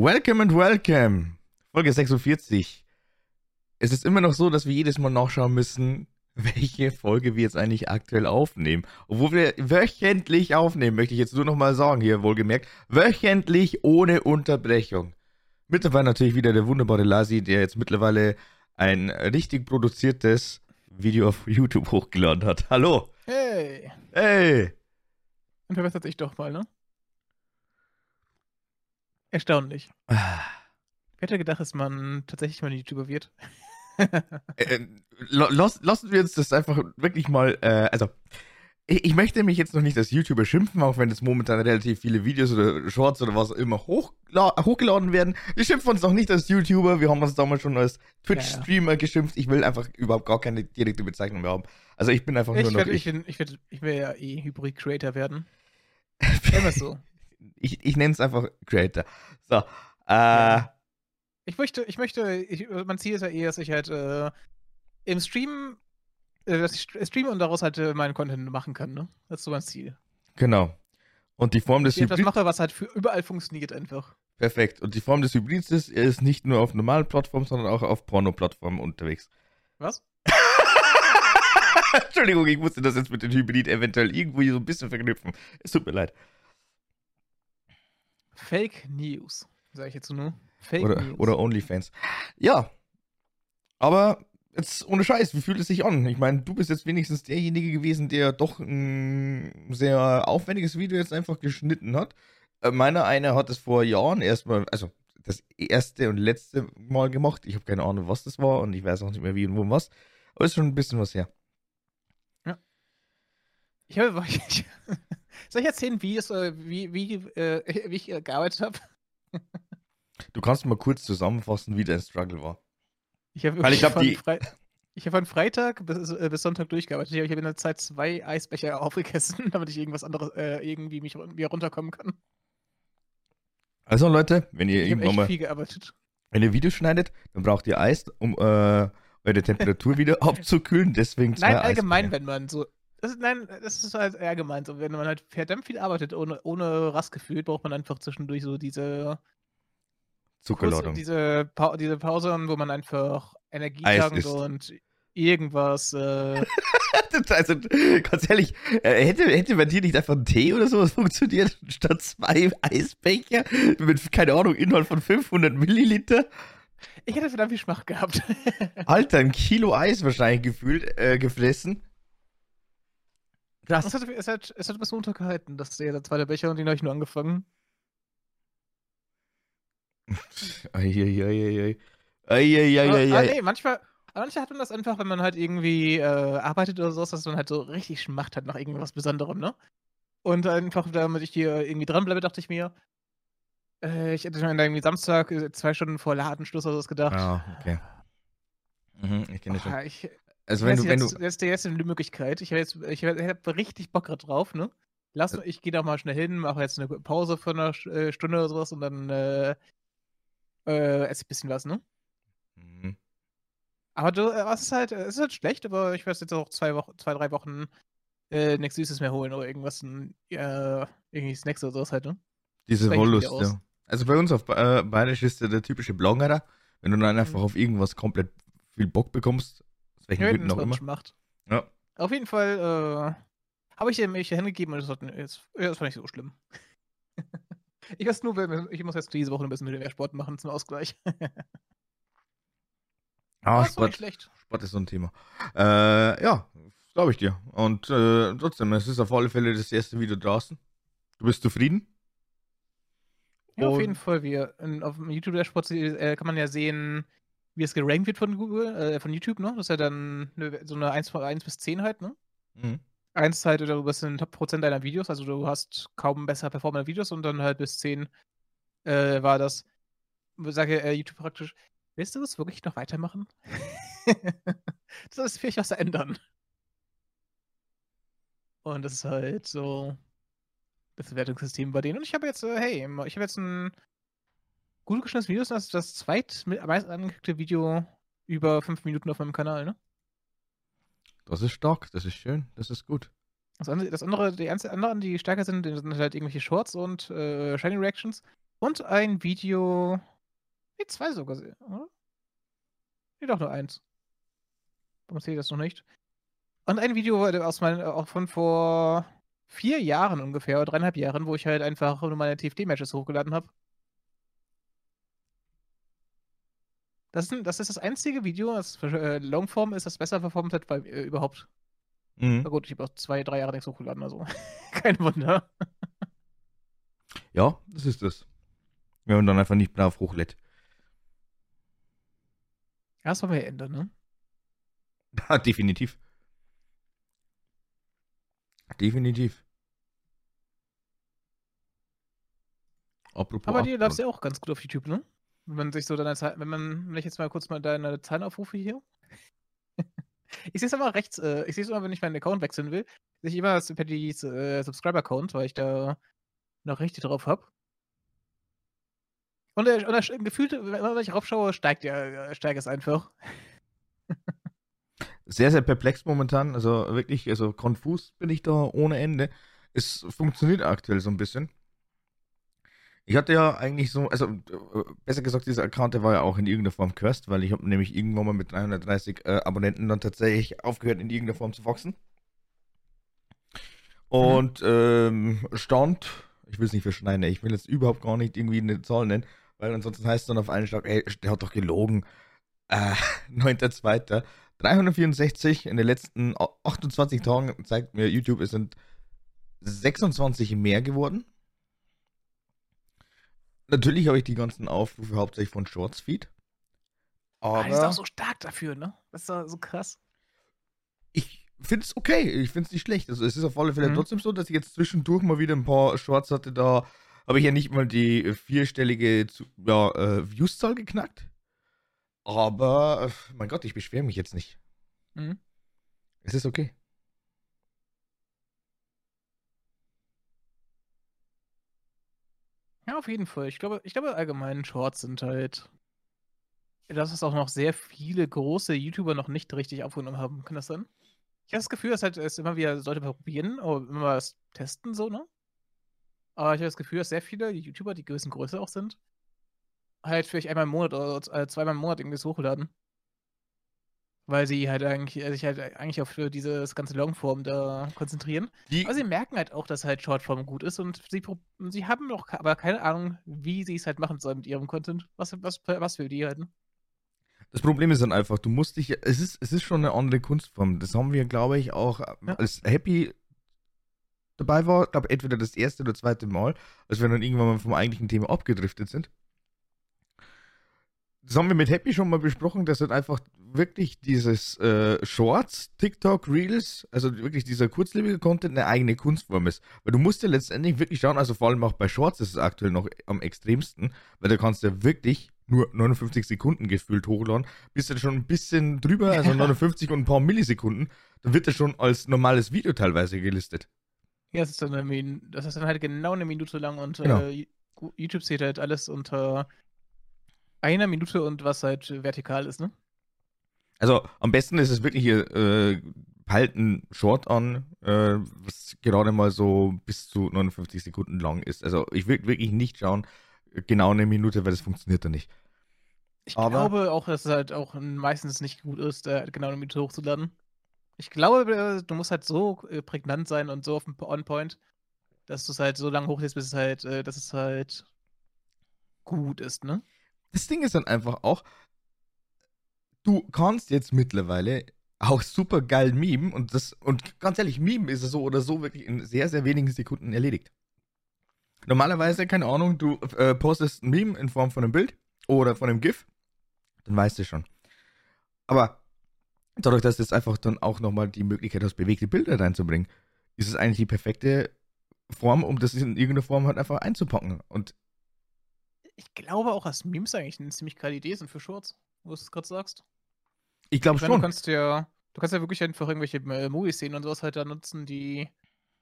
Welcome and welcome. Folge 46. Es ist immer noch so, dass wir jedes Mal nachschauen müssen, welche Folge wir jetzt eigentlich aktuell aufnehmen. Obwohl wir wöchentlich aufnehmen, möchte ich jetzt nur noch mal sagen, hier wohlgemerkt. Wöchentlich ohne Unterbrechung. Mittlerweile natürlich wieder der wunderbare Lasi, der jetzt mittlerweile ein richtig produziertes Video auf YouTube hochgeladen hat. Hallo. Hey. Hey. Und verbessert sich doch mal, ne? Erstaunlich. Ah. Wer hätte gedacht, dass man tatsächlich mal ein YouTuber wird? Äh, los, lassen wir uns das einfach wirklich mal, äh, also ich, ich möchte mich jetzt noch nicht als YouTuber schimpfen, auch wenn es momentan relativ viele Videos oder Shorts oder was auch immer hochgeladen werden. Wir schimpfen uns noch nicht als YouTuber, wir haben uns damals schon als Twitch-Streamer geschimpft. Ich will einfach überhaupt gar keine direkte Bezeichnung mehr haben. Also ich bin einfach nur Ich noch ich. ich, bin- ich, werd, ich will ja eh Hybrid-Creator werden. Immer so. Ich, ich nenne es einfach Creator. So, äh. Ich möchte, ich möchte, ich, mein Ziel ist ja eh, dass ich halt äh, im Stream, äh, dass ich st- streame und daraus halt äh, meinen Content machen kann, ne? Das ist so mein Ziel. genau. Und die Form des Ich etwas Hybrid mache, was halt für überall funktioniert einfach. Perfekt. Und die Form des Hybrids ist, er ist nicht nur auf normalen Plattformen, sondern auch auf Porno-Plattformen unterwegs. Was? Entschuldigung, ich musste das jetzt mit dem Hybrid eventuell irgendwo hier so ein bisschen verknüpfen. Es tut mir leid. Fake News, sage ich jetzt nur. Fake Oder, News. oder OnlyFans. Ja. Aber jetzt ohne Scheiß, wie fühlt es sich an? Ich meine, du bist jetzt wenigstens derjenige gewesen, der doch ein sehr aufwendiges Video jetzt einfach geschnitten hat. Äh, Meiner eine hat es vor Jahren erstmal, also das erste und letzte Mal gemacht. Ich habe keine Ahnung, was das war und ich weiß auch nicht mehr wie und wo und was. Aber ist schon ein bisschen was her. Ich habe, ich, soll ich erzählen, wie, es, äh, wie, wie, äh, wie ich äh, gearbeitet habe? Du kannst mal kurz zusammenfassen, wie dein Struggle war. Ich habe Weil ich glaub, von, die- Frei ich habe von Freitag bis, äh, bis Sonntag durchgearbeitet. Ich habe hab in der Zeit zwei Eisbecher aufgegessen, damit ich irgendwas anderes, äh, irgendwie mich wieder runterkommen kann. Also Leute, wenn ihr Ich irgendwann mal viel gearbeitet. wenn ihr Videos schneidet, dann braucht ihr Eis, um äh, eure Temperatur wieder abzukühlen. Deswegen zwei Nein, allgemein, Eisbecher. wenn man so. Das ist, nein, das ist halt allgemein so. Wenn man halt verdammt viel arbeitet, ohne, ohne Rastgefühl, braucht man einfach zwischendurch so diese, Zuckerladung. diese, pa diese Pausen, wo man einfach Energie tankt und irgendwas. Äh, also, ganz ehrlich, äh, hätte, hätte bei dir nicht einfach ein Tee oder sowas funktioniert, statt zwei Eisbecher mit, keine Ahnung, Inhalt von 500 Milliliter? ich hätte verdammt viel Schmacht gehabt. Alter, ein Kilo Eis wahrscheinlich gefühlt, äh, gefressen. Es Krass. hat, es, hat, es hat ein bisschen untergehalten, das ist der zweite Becher und den habe ich nur angefangen. Eieieiei. Eieieiei. aber nee, manchmal, manchmal hat man das einfach, wenn man halt irgendwie äh, arbeitet oder sowas, dass man halt so richtig Schmacht hat nach irgendwas Besonderem, ne? Und einfach, damit ich hier irgendwie dranbleibe, dachte ich mir, äh, ich hätte mir dann irgendwie Samstag, äh, zwei Stunden vor Ladenschluss oder sowas gedacht. Ah, okay. Mhm, ich kenne das schon. ah, ich, Also wenn du, wenn jetzt, du, jetzt, jetzt eine Möglichkeit. Ich habe jetzt, ich hab, ich hab richtig Bock drauf, ne? Lass, Äh. ich gehe da mal schnell hin, mache jetzt eine Pause von einer äh, Stunde oder sowas und dann äh, äh, esse ich ein bisschen was, ne? Mhm. Aber du, äh, es ist halt, es ist halt schlecht, aber ich werde jetzt auch zwei Wochen, zwei, drei Wochen äh, nichts Süßes mehr holen oder irgendwas, ein, äh, irgendwie Snacks oder sowas halt, ne? Diese Wollust, ja. Also bei uns auf Bayerisch ist der, typische Blongerer, wenn du dann einfach Mhm. auf irgendwas komplett viel Bock bekommst, welchen Gründen das auch war immer. Schmacht. Ja. Auf jeden Fall äh, habe ich mich hingegeben und das, hat, das, das fand ich so schlimm. ich weiß nur, ich muss jetzt diese Woche ein bisschen mehr Sport machen zum Ausgleich. Ah, Sport, nicht schlecht. Sport ist so ein Thema. Äh, ja, glaube ich dir. Und äh, trotzdem, es ist auf alle Fälle das erste Video draußen. Du bist zufrieden? Ja, auf jeden Fall. Wir, in, auf dem YouTube-Dashboard äh, kann man ja sehen, wie es gerankt wird von Google, äh, von YouTube, ne? Das ist ja dann so eine 1 von 1 bis 10 halt, ne? Mhm. 1 halt, du bist in den Top-Prozent deiner Videos, also du hast kaum besser performende Videos und dann halt bis 10 äh, war das, sage äh, YouTube praktisch, willst du das wirklich noch weitermachen? das ist vielleicht was ändern. Und das ist halt so das Bewertungssystem bei denen. Und ich habe jetzt, äh, hey, ich habe jetzt ein gut geschnittenes Video, das ist das zweit am meisten angeklickte Video über 5 Minuten auf meinem Kanal, ne? Das ist stark, das ist schön, das ist gut. Das andere, das andere die anderen, die stärker sind, sind halt irgendwelche Shorts und äh, Shiny Reactions. Und ein Video. Nee, zwei sogar, oder? Nee, doch nur eins. Warum sehe ich das noch nicht? Und ein Video aus meinen, auch von vor vier Jahren ungefähr, oder dreieinhalb Jahren, wo ich halt einfach nur meine TFT-Matches hochgeladen habe. Das, das, ist das einzige Video, das äh, Longform ist, das besser performt hat, weil äh, überhaupt. Mhm. Na gut, ich habe auch zwei, drei Jahre nichts hochgeladen, also kein Wunder. Ja, das ist das. Wenn man dann einfach nicht brav hochlädt. Ja, das wollen wir ändern, ne? Ja, definitiv. Definitiv. Apropos Aber die läuft ja auch ganz gut auf YouTube, ne? Wenn man sich so deine Zeit, wenn man, wenn ich jetzt mal kurz mal deine Zahlen aufrufe hier. ich sehe es immer rechts, äh, ich sehe es immer, wenn ich meinen Account wechseln will, sehe ich immer das per die äh, Subscriber-Account, weil ich da noch richtig drauf habe. Und, äh, und äh, gefühlt, wenn ich raufschaue, steigt, ja, steigt es einfach. sehr, sehr perplex momentan. Also wirklich, also konfus bin ich da ohne Ende. Es funktioniert aktuell so ein bisschen. Ich hatte ja eigentlich so, also äh, besser gesagt, dieser Account, der war ja auch in irgendeiner Form cursed, weil ich habe nämlich irgendwann mal mit 330 äh, Abonnenten dann tatsächlich aufgehört, in irgendeiner Form zu wachsen. Und mhm. ähm, stand, ich will es nicht verschneiden, ich will jetzt überhaupt gar nicht irgendwie eine Zahl nennen, weil ansonsten heißt es dann auf einen Schlag, ey, der hat doch gelogen. Äh, 9.2. 364 in den letzten 28 Tagen zeigt mir YouTube, es sind 26 mehr geworden. Natürlich habe ich die ganzen Aufrufe hauptsächlich von Shorts Feed. Aber ah, ist auch so stark dafür, ne? Das ist doch so krass. Ich finde es okay. Ich finde es nicht schlecht. Also, es ist auf alle Fälle mhm. trotzdem so, dass ich jetzt zwischendurch mal wieder ein paar Shorts hatte. Da habe ich ja nicht mal die vierstellige ja, äh, Views-Zahl geknackt. Aber, mein Gott, ich beschwere mich jetzt nicht. Mhm. Es ist okay. Ja, auf jeden Fall. Ich glaube, ich glaube allgemein Shorts sind halt. Dass es auch noch sehr viele große YouTuber noch nicht richtig aufgenommen haben. Kann das sein? Ich habe das Gefühl, dass halt es immer wieder Leute probieren, oder immer was testen, so, ne? Aber ich habe das Gefühl, dass sehr viele YouTuber, die gewissen Größe auch sind, halt vielleicht einmal im Monat oder äh, zweimal im Monat irgendwie hochladen. Weil sie halt eigentlich, äh, sich halt eigentlich auf dieses ganze Longform da konzentrieren. Die aber sie merken halt auch, dass halt Shortform gut ist und sie, sie haben noch aber keine Ahnung, wie sie es halt machen sollen mit ihrem Content. Was, was, was will die halt? Das Problem ist dann einfach, du musst dich, es ist, es ist schon eine andere Kunstform. Das haben wir, glaube ich, auch ja. als Happy dabei war, glaube entweder das erste oder zweite Mal, als wir dann irgendwann mal vom eigentlichen Thema abgedriftet sind das haben wir mit Happy schon mal besprochen, dass halt einfach wirklich dieses äh, Shorts, TikTok, Reels, also wirklich dieser kurzlebige Content eine eigene Kunstform ist. Weil du musst ja letztendlich wirklich schauen, also vor allem auch bei Shorts ist es aktuell noch am extremsten, weil da kannst du ja wirklich nur 59 Sekunden gefühlt hochladen, bist du schon ein bisschen drüber, also 59 und ein paar Millisekunden, dann wird das schon als normales Video teilweise gelistet. Ja, das ist dann, das ist dann halt genau eine Minute lang und genau. äh, YouTube sieht halt alles unter einer Minute und was halt vertikal ist, ne? Also am besten ist es wirklich hier, äh, halten Short an, äh, was gerade mal so bis zu 59 Sekunden lang ist. Also ich will wirklich nicht schauen, genau eine Minute, weil das funktioniert dann nicht. Ich Aber, glaube auch, dass es halt auch meistens nicht gut ist, äh, genau eine Minute hochzuladen. Ich glaube, äh, du musst halt so äh, prägnant sein und so auf dem On-Point, dass du es halt so lange hochlädst, bis es halt, äh, dass es halt gut ist, ne? Das Ding ist dann einfach auch, du kannst jetzt mittlerweile auch super geil meme und das, und ganz ehrlich, meme ist so oder so wirklich in sehr, sehr wenigen Sekunden erledigt. Normalerweise, keine Ahnung, du äh, postest ein Meme in Form von einem Bild oder von einem GIF, dann weißt du schon. Aber dadurch, dass du jetzt einfach dann auch nochmal die Möglichkeit hast, bewegte Bilder reinzubringen, ist es eigentlich die perfekte Form, um das in irgendeiner Form halt einfach einzupacken. Und ich glaube auch, dass Memes eigentlich eine ziemlich geile Idee sind für Shorts, wo du es gerade sagst. Ich glaube schon. Du kannst ja, du kannst ja wirklich einfach irgendwelche äh, Movie-Szenen und sowas halt da nutzen, die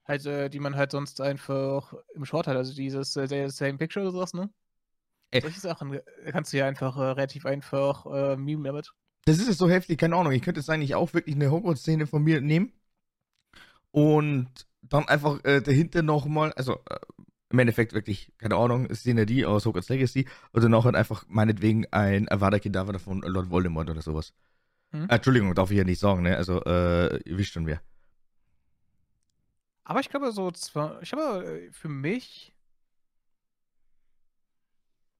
halt, äh, die man halt sonst einfach im Short hat. Also dieses äh, Same Picture oder sowas, ne? Ey. Solche Sachen äh, kannst du ja einfach äh, relativ einfach äh, meme damit. Das ist jetzt so heftig, keine Ahnung. Ich könnte jetzt eigentlich auch wirklich eine Hogwarts-Szene von mir nehmen und dann einfach äh, dahinter nochmal, also äh, im Endeffekt wirklich, keine Ahnung, die aus Hogwarts Legacy und dann auch halt einfach meinetwegen ein Avada Kedavra von Lord Voldemort oder sowas. Hm? Äh, Entschuldigung, darf ich ja nicht sagen, ne? Also, äh, ihr wisst schon wer. Aber ich glaube, so zwar, ich glaube, äh, für mich,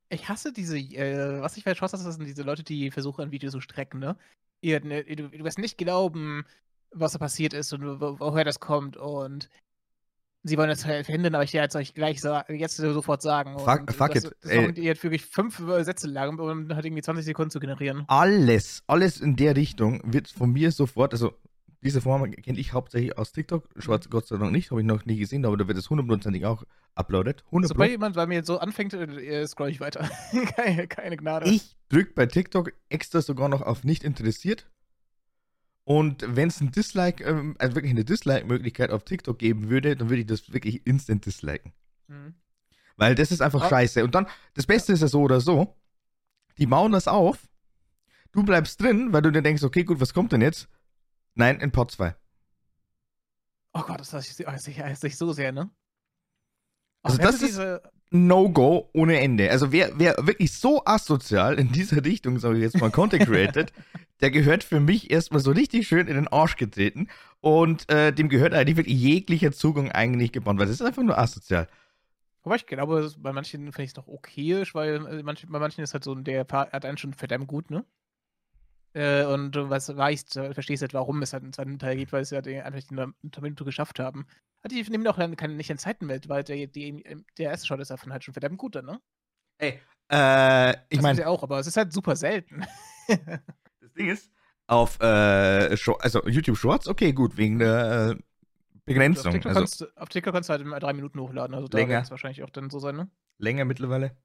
ich hasse diese, äh, was ich falsch hasse, das sind diese Leute, die versuchen, ein Video zu strecken, ne? Ihr, ne, du, du wirst nicht glauben, was da passiert ist und wo, woher das kommt und sie wollen das halt verhindern, aber ich werde es euch gleich so, jetzt sofort sagen. Fuck, fuck das, it. Das ist jetzt wirklich fünf Sätze lang, um halt irgendwie 20 Sekunden zu generieren. Alles, alles in der Richtung wird von mir sofort, also diese Form kenne ich hauptsächlich aus TikTok, Schwarz Gott sei Dank nicht, habe ich noch nie gesehen, aber da wird es hundertprozentig auch uploaded. Sobald jemand bei mir so anfängt, äh, scroll ich weiter. keine, keine Gnade. Ich drücke bei TikTok extra sogar noch auf nicht interessiert und wenn es ein Dislike, ähm, also wirklich eine Dislike-Möglichkeit auf TikTok geben würde, dann würde ich das wirklich instant disliken. Mhm. Weil das ist einfach ah. scheiße. Und dann, das Beste ist ja so oder so, die bauen das auf, du bleibst drin, weil du dir denkst, okay, gut, was kommt denn jetzt? Nein, in Pod 2. Oh Gott, das heißt sich so sehr, ne? Also das ist No-Go ohne Ende. Also wer, wer wirklich so asozial in dieser Richtung, sage ich jetzt mal, Content created, der gehört für mich erstmal so richtig schön in den Arsch getreten und äh, dem gehört eigentlich wirklich jeglicher Zugang eigentlich gebannt, weil das ist einfach nur asozial. Wobei ich glaube, bei manchen finde ich es noch okayisch, weil äh, manch, bei manchen ist halt so, der hat einen schon verdammt gut, ne? Äh, und du was weißt, verstehst halt, warum es halt einen zweiten Teil gibt, weil es ja den, einfach die Minute geschafft haben. Die nehmen auch dann keine, nicht in Zeiten mit, weil der, die, der erste Shot ist davon halt schon verdammt gut, ne? Ey, äh, ich meine. ja auch, aber es ist halt super selten. Ding ist, auf, äh, also YouTube Shorts, okay, gut, wegen der äh, Begrenzung. Auf TikTok, also, kannst, auf TikTok kannst du halt immer drei Minuten hochladen, also da wird es wahrscheinlich auch dann so sein, ne? Länger mittlerweile.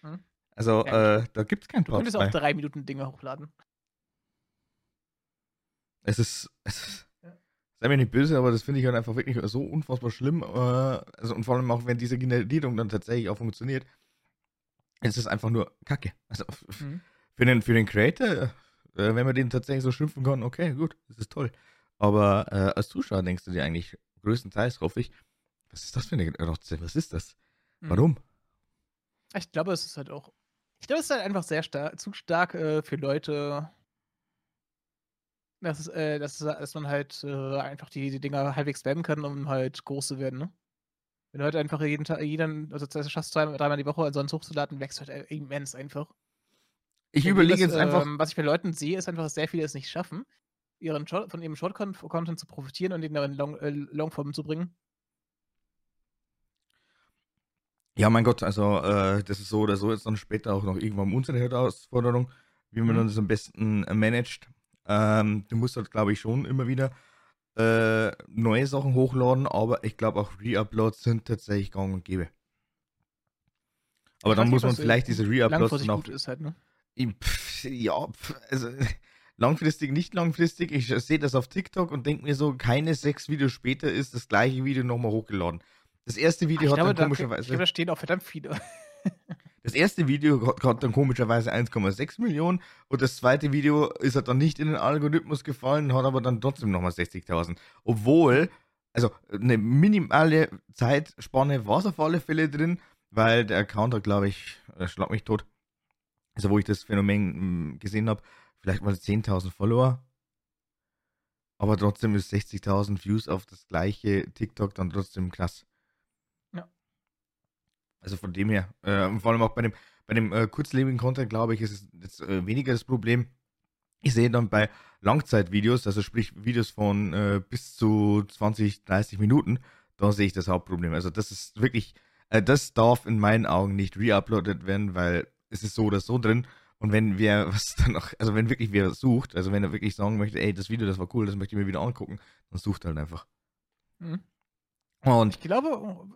Hm? Also, ja, äh, da gibt es kein Plot. Du könntest auch drei Minuten Dinge hochladen. Es ist, es ist sei mir nicht böse, aber das finde ich halt einfach wirklich so unfassbar schlimm. Äh, also, und vor allem auch, wenn diese Generierung dann tatsächlich auch funktioniert, es ist einfach nur Kacke. Also mhm. für, den, für den Creator, äh, wenn man den tatsächlich so schimpfen kann, okay, gut, das ist toll. Aber äh, als Zuschauer denkst du dir eigentlich größtenteils, hoffe ich, was ist das für eine Rotze? Was ist das? Mhm. Warum? Ich glaube, es ist halt auch. Ich glaube, es ist halt einfach sehr stark, zu stark äh, für Leute, dass, äh, dass, dass man halt äh, einfach die, die Dinger halbwegs spammen kann, um halt groß zu werden, ne? Wenn du halt einfach jeden Tag, jeden, also das schaffst du dreimal die Woche sonst hochzuladen, wächst halt äh, immens einfach. Ich überlege jetzt einfach. Ähm, was ich bei Leuten sehe, ist einfach, dass sehr viele es nicht schaffen, ihren Short, von ihrem Short-Content zu profitieren und ihn dann in Long, äh, Longform zu bringen. Ja, mein Gott, also äh, das ist so oder so jetzt dann später auch noch irgendwann unsere Herausforderung, wie man mhm. das am besten äh, managt. Ähm, du musst halt, glaube ich, schon immer wieder äh, neue Sachen hochladen, aber ich glaube auch Reuploads sind tatsächlich gang und gäbe. Aber ja, dann muss man vielleicht diese Reuploads noch. Ist halt, ne? Pff, ja, pff, also langfristig, nicht langfristig. Ich sehe das auf TikTok und denke mir so, keine sechs Videos später ist das gleiche Video nochmal hochgeladen. Das erste Video Ach, hat glaube, dann komischerweise. Ich glaube, da stehen auch verdammt viele. Das erste Video hat dann komischerweise 1,6 Millionen und das zweite Video ist halt dann nicht in den Algorithmus gefallen, hat aber dann trotzdem nochmal 60.000. Obwohl, also eine minimale Zeitspanne war es auf alle Fälle drin, weil der Account hat, glaube ich, äh, schlag mich tot, also wo ich das Phänomen hm, gesehen habe, vielleicht mal 10.000 Follower. Aber trotzdem ist 60.000 Views auf das gleiche TikTok dann trotzdem krass. Also von dem her, äh, vor allem auch bei dem, bei dem äh, kurzlebigen Content, glaube ich, ist es jetzt äh, weniger das Problem. Ich sehe dann bei Langzeitvideos, also sprich Videos von äh, bis zu 20, 30 Minuten, da sehe ich das Hauptproblem. Also das ist wirklich, äh, das darf in meinen Augen nicht reuploadet werden, weil es ist so oder so drin. Und wenn wer was dann noch, also wenn wirklich wer sucht, also wenn er wirklich sagen möchte, ey, das Video, das war cool, das möchte ich mir wieder angucken, dann sucht er halt einfach. Mhm. Und ich glaube, oh,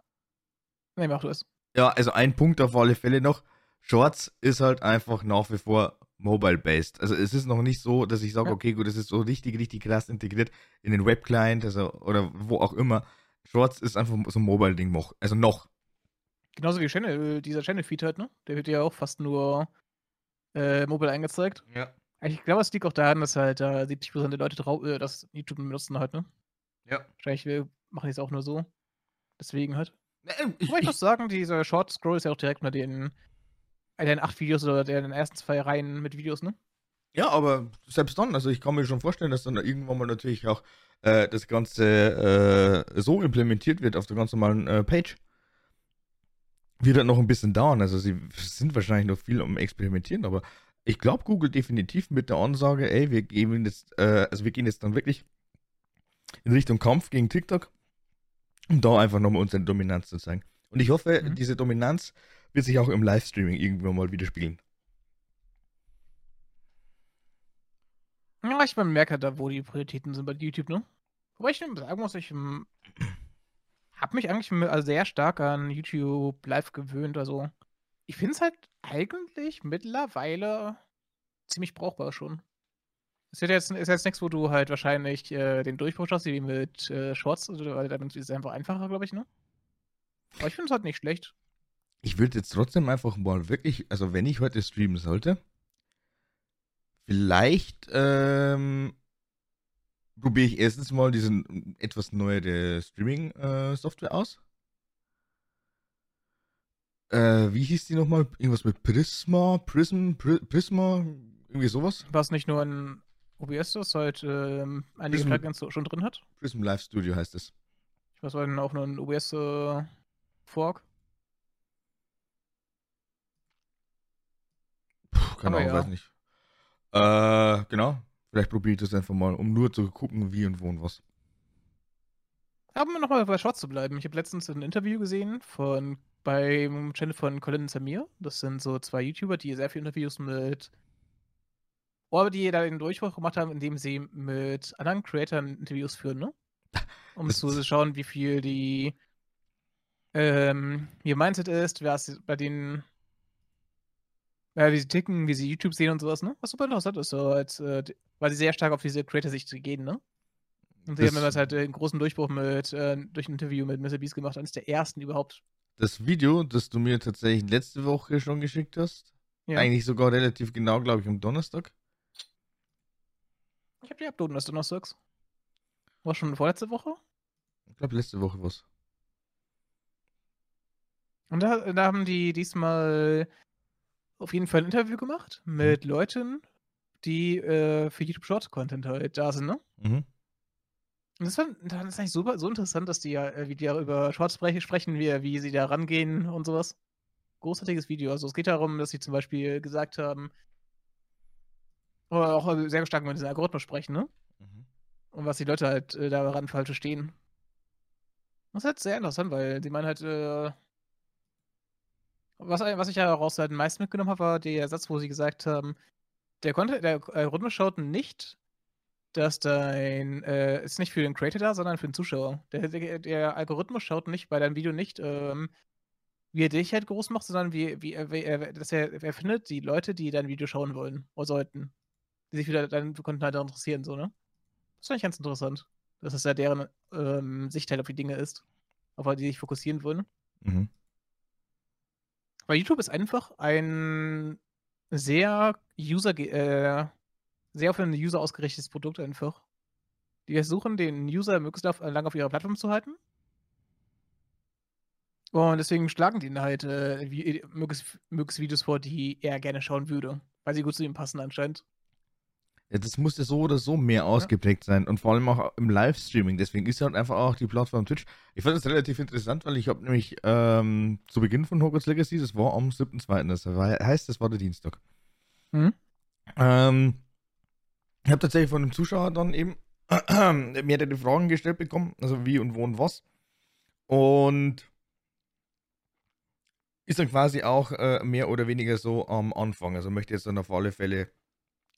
nee, mach du es. Ja, also ein Punkt auf alle Fälle noch. Shorts ist halt einfach nach wie vor mobile-based. Also es ist noch nicht so, dass ich sage, ja. okay, gut, es ist so richtig, richtig krass integriert in den Web-Client also, oder wo auch immer. Shorts ist einfach so ein Mobile-Ding noch. Also noch. Genauso wie Channel, dieser Channel-Feed halt, ne? Der wird ja auch fast nur äh, mobile eingezeigt. Ja. Ich glaube, es liegt auch daran, dass halt da äh, 70% der Leute drauf, äh, das YouTube benutzen halt, ne? Ja. Wahrscheinlich machen die es auch nur so. Deswegen halt. Ähm, ich, Aber ich ich, muss sagen, dieser Short Scroll ist ja auch direkt unter den, äh, den acht Videos oder den ersten zwei Reihen mit Videos, ne? ja, aber selbst dann, also ich kann mir schon vorstellen, dass dann irgendwann mal natürlich auch äh, das Ganze äh, so implementiert wird auf der ganz normalen äh, Page. Wird dann noch ein bisschen dauern. Also sie sind wahrscheinlich noch viel um Experimentieren, aber ich glaube Google definitiv mit der Ansage, ey, wir gehen jetzt, äh, also wir gehen jetzt dann wirklich in Richtung Kampf gegen TikTok, um da einfach nochmal unsere Dominanz zu zeigen. Und ich hoffe, Mhm. diese Dominanz wird sich auch im Livestreaming irgendwann mal widerspiegeln. Ja, ich merke halt da, wo die Prioritäten sind bei YouTube, ne? Wobei ich sagen muss, ich habe mich eigentlich also sehr stark an YouTube Live gewöhnt. Also, ich finde es halt eigentlich mittlerweile ziemlich brauchbar schon. Es wird jetzt, ist jetzt nichts, wo du halt wahrscheinlich äh, den Durchbruch schaffst, wie mit äh, Shorts, also, weil damit ist es einfach einfacher, glaube ich, ne? Aber ich finde es halt nicht schlecht. Ich würde jetzt trotzdem einfach mal wirklich, also wenn ich heute streamen sollte, vielleicht ähm, probiere ich erstens mal diese etwas neuere Streaming-Software aus. Äh, wie hieß die nochmal? Irgendwas mit Prisma, Prism, Pri Prisma, irgendwie sowas? Was nicht nur ein OBS ist, halt ähm, einige Prism- Plugins schon drin hat. Prism Live Studio heißt es. Ich weiß, war auch nur ein OBS äh, Fork. Puh, keine Ahnung, ja. weiß nicht. Äh, genau. Vielleicht probiere ich das einfach mal, um nur zu gucken, wie und wo und was. Aber um nochmal bei Shorts zu bleiben. Ich habe letztens ein Interview gesehen von beim Channel von Colin und Samir. Das sind so zwei YouTuber, die sehr viele Interviews mit oder die da den Durchbruch gemacht haben, indem sie mit anderen Creatoren Interviews führen, ne? Um zu schauen, wie viel die ähm, ihr Mindset ist, was bei denen ja, wie sie ticken, wie sie YouTube sehen und sowas, ne? Was super interessant ist, so als, äh, weil sie sehr stark auf diese Creator-Sicht gehen, ne? Und sie Das- haben damals halt äh, einen großen Durchbruch mit, äh, durch ein Interview mit Mr. Beast gemacht, eines der ersten überhaupt. Das Video, das du mir tatsächlich letzte Woche schon geschickt hast, Ja. eigentlich sogar relativ genau, glaube ich, am Donnerstag. Ich habe die uploaden lassen donnerstags. War schon vorletzte Woche. Ich glaube, letzte Woche was. Und da, da haben die diesmal auf jeden Fall ein Interview gemacht mit Leuten, die äh, für YouTube Short Content halt da sind, ne? Mhm. Und das, war, das ist eigentlich super, so interessant, dass die ja, äh, wie die ja über Shorts spre- sprechen, wie, wie sie da rangehen und sowas. Großartiges Video. Also es geht darum, dass sie zum Beispiel gesagt haben, oder auch äh, sehr stark mit diesem Algorithmus sprechen, ne? Mhm. Und was die Leute halt äh, daran falsch verstehen. Das ist halt sehr interessant, weil die meinen halt, äh, was, was ich ja daraus halt am meisten mitgenommen habe, war der Satz, wo sie gesagt haben, der, Content, der Algorithmus schaut nicht, dass dein, äh, ist nicht für den Creator da, sondern für den Zuschauer. Der, der, der Algorithmus schaut nicht bei deinem Video nicht, ähm, wie er dich halt groß macht, sondern wie, wie, er- wie er, dass er, er findet die Leute, die dein Video schauen wollen oder sollten. Die sich für deinen Content halt interessieren, so, ne? Das fand ich ganz interessant. Dass es ja deren ähm, Sicht auf die Dinge ist. Auf die sich fokussieren wollen. Mhm. Weil YouTube ist einfach ein sehr User, äh, sehr auf den User ausgerichtetes Produkt einfach. Die versuchen, den User möglichst auf, lang auf ihrer Plattform zu halten. Und deswegen schlagen die ihn halt äh, wie, möglichst, möglichst Videos vor, die er gerne schauen würde. Weil sie gut zu ihm passen anscheinend. Ja, das muss ja so oder so mehr ausgeprägt sein und vor allem auch im Livestreaming. Deswegen ist halt einfach auch die Plattform Twitch. Ich fand das relativ interessant, weil ich habe nämlich ähm, zu Beginn von Hogwarts Legacy, das war am 7.2., das war, heißt, das war der Dienstag. Mhm. Ähm, ich habe tatsächlich von dem Zuschauer dann eben mehrere Fragen gestellt bekommen, also wie und wo und was. Und ist dann quasi auch äh, mehr oder weniger so am Anfang. Also möchte jetzt dann auf alle Fälle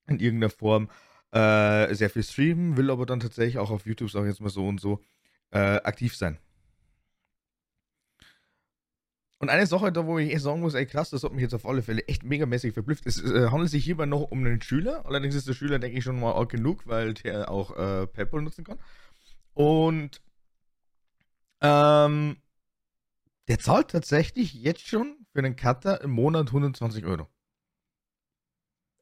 in irgendeiner Form äh, sehr viel streamen, will aber dann tatsächlich auch auf YouTube, sag ich jetzt mal so und so, äh, aktiv sein. Und eine Sache, da wo ich echt sagen muss, ey krass, das hat mich jetzt auf alle Fälle echt megamäßig verblüfft. Es äh, handelt sich hierbei noch um einen Schüler. Allerdings ist der Schüler, denke ich, schon mal arg genug, weil der auch äh, PayPal nutzen kann. Und ähm, der zahlt tatsächlich jetzt schon für einen Cutter im Monat 120 Euro.